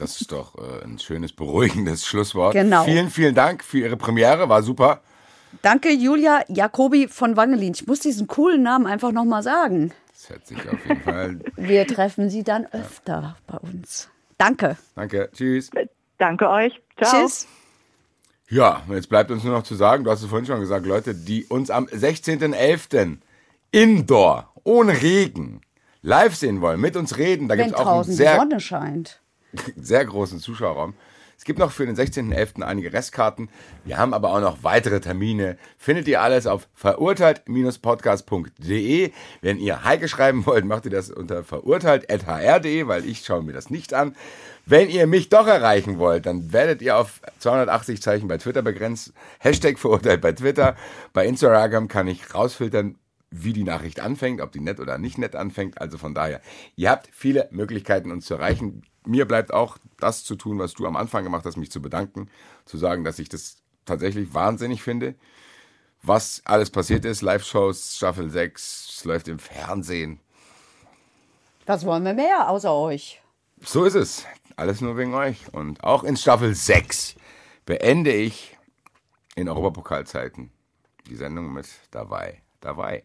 D: Das ist doch äh, ein schönes, beruhigendes Schlusswort.
C: Genau.
D: Vielen, vielen Dank für Ihre Premiere, war super.
C: Danke, Julia Jacobi von Wangelin. Ich muss diesen coolen Namen einfach nochmal sagen.
D: Das hört sich auf jeden Fall.
C: Wir treffen Sie dann öfter bei uns. Danke.
D: Danke, tschüss.
H: Danke euch. Ciao.
C: Tschüss.
D: Ja, und jetzt bleibt uns nur noch zu sagen, du hast es vorhin schon gesagt, Leute, die uns am 16.11. Indoor, ohne Regen, live sehen wollen, mit uns reden, da gibt
C: Wenn
D: es auch einen
C: draußen die
D: sehr,
C: Sonne scheint.
D: Sehr großen Zuschauerraum. Es gibt noch für den 16.11. einige Restkarten. Wir haben aber auch noch weitere Termine. Findet ihr alles auf verurteilt-podcast.de. Wenn ihr Heike schreiben wollt, macht ihr das unter verurteilt.hr.de, weil ich schaue mir das nicht an. Wenn ihr mich doch erreichen wollt, dann werdet ihr auf 280 Zeichen bei Twitter begrenzt. Hashtag verurteilt bei Twitter. Bei Instagram kann ich rausfiltern, wie die Nachricht anfängt, ob die nett oder nicht nett anfängt. Also von daher, ihr habt viele Möglichkeiten, uns zu erreichen. Mir bleibt auch das zu tun, was du am Anfang gemacht hast, mich zu bedanken, zu sagen, dass ich das tatsächlich wahnsinnig finde. Was alles passiert ist, Live-Shows, Staffel 6, es läuft im Fernsehen.
C: Was wollen wir mehr außer euch?
D: So ist es. Alles nur wegen euch. Und auch in Staffel 6 beende ich in Europapokalzeiten die Sendung mit dabei. Dabei.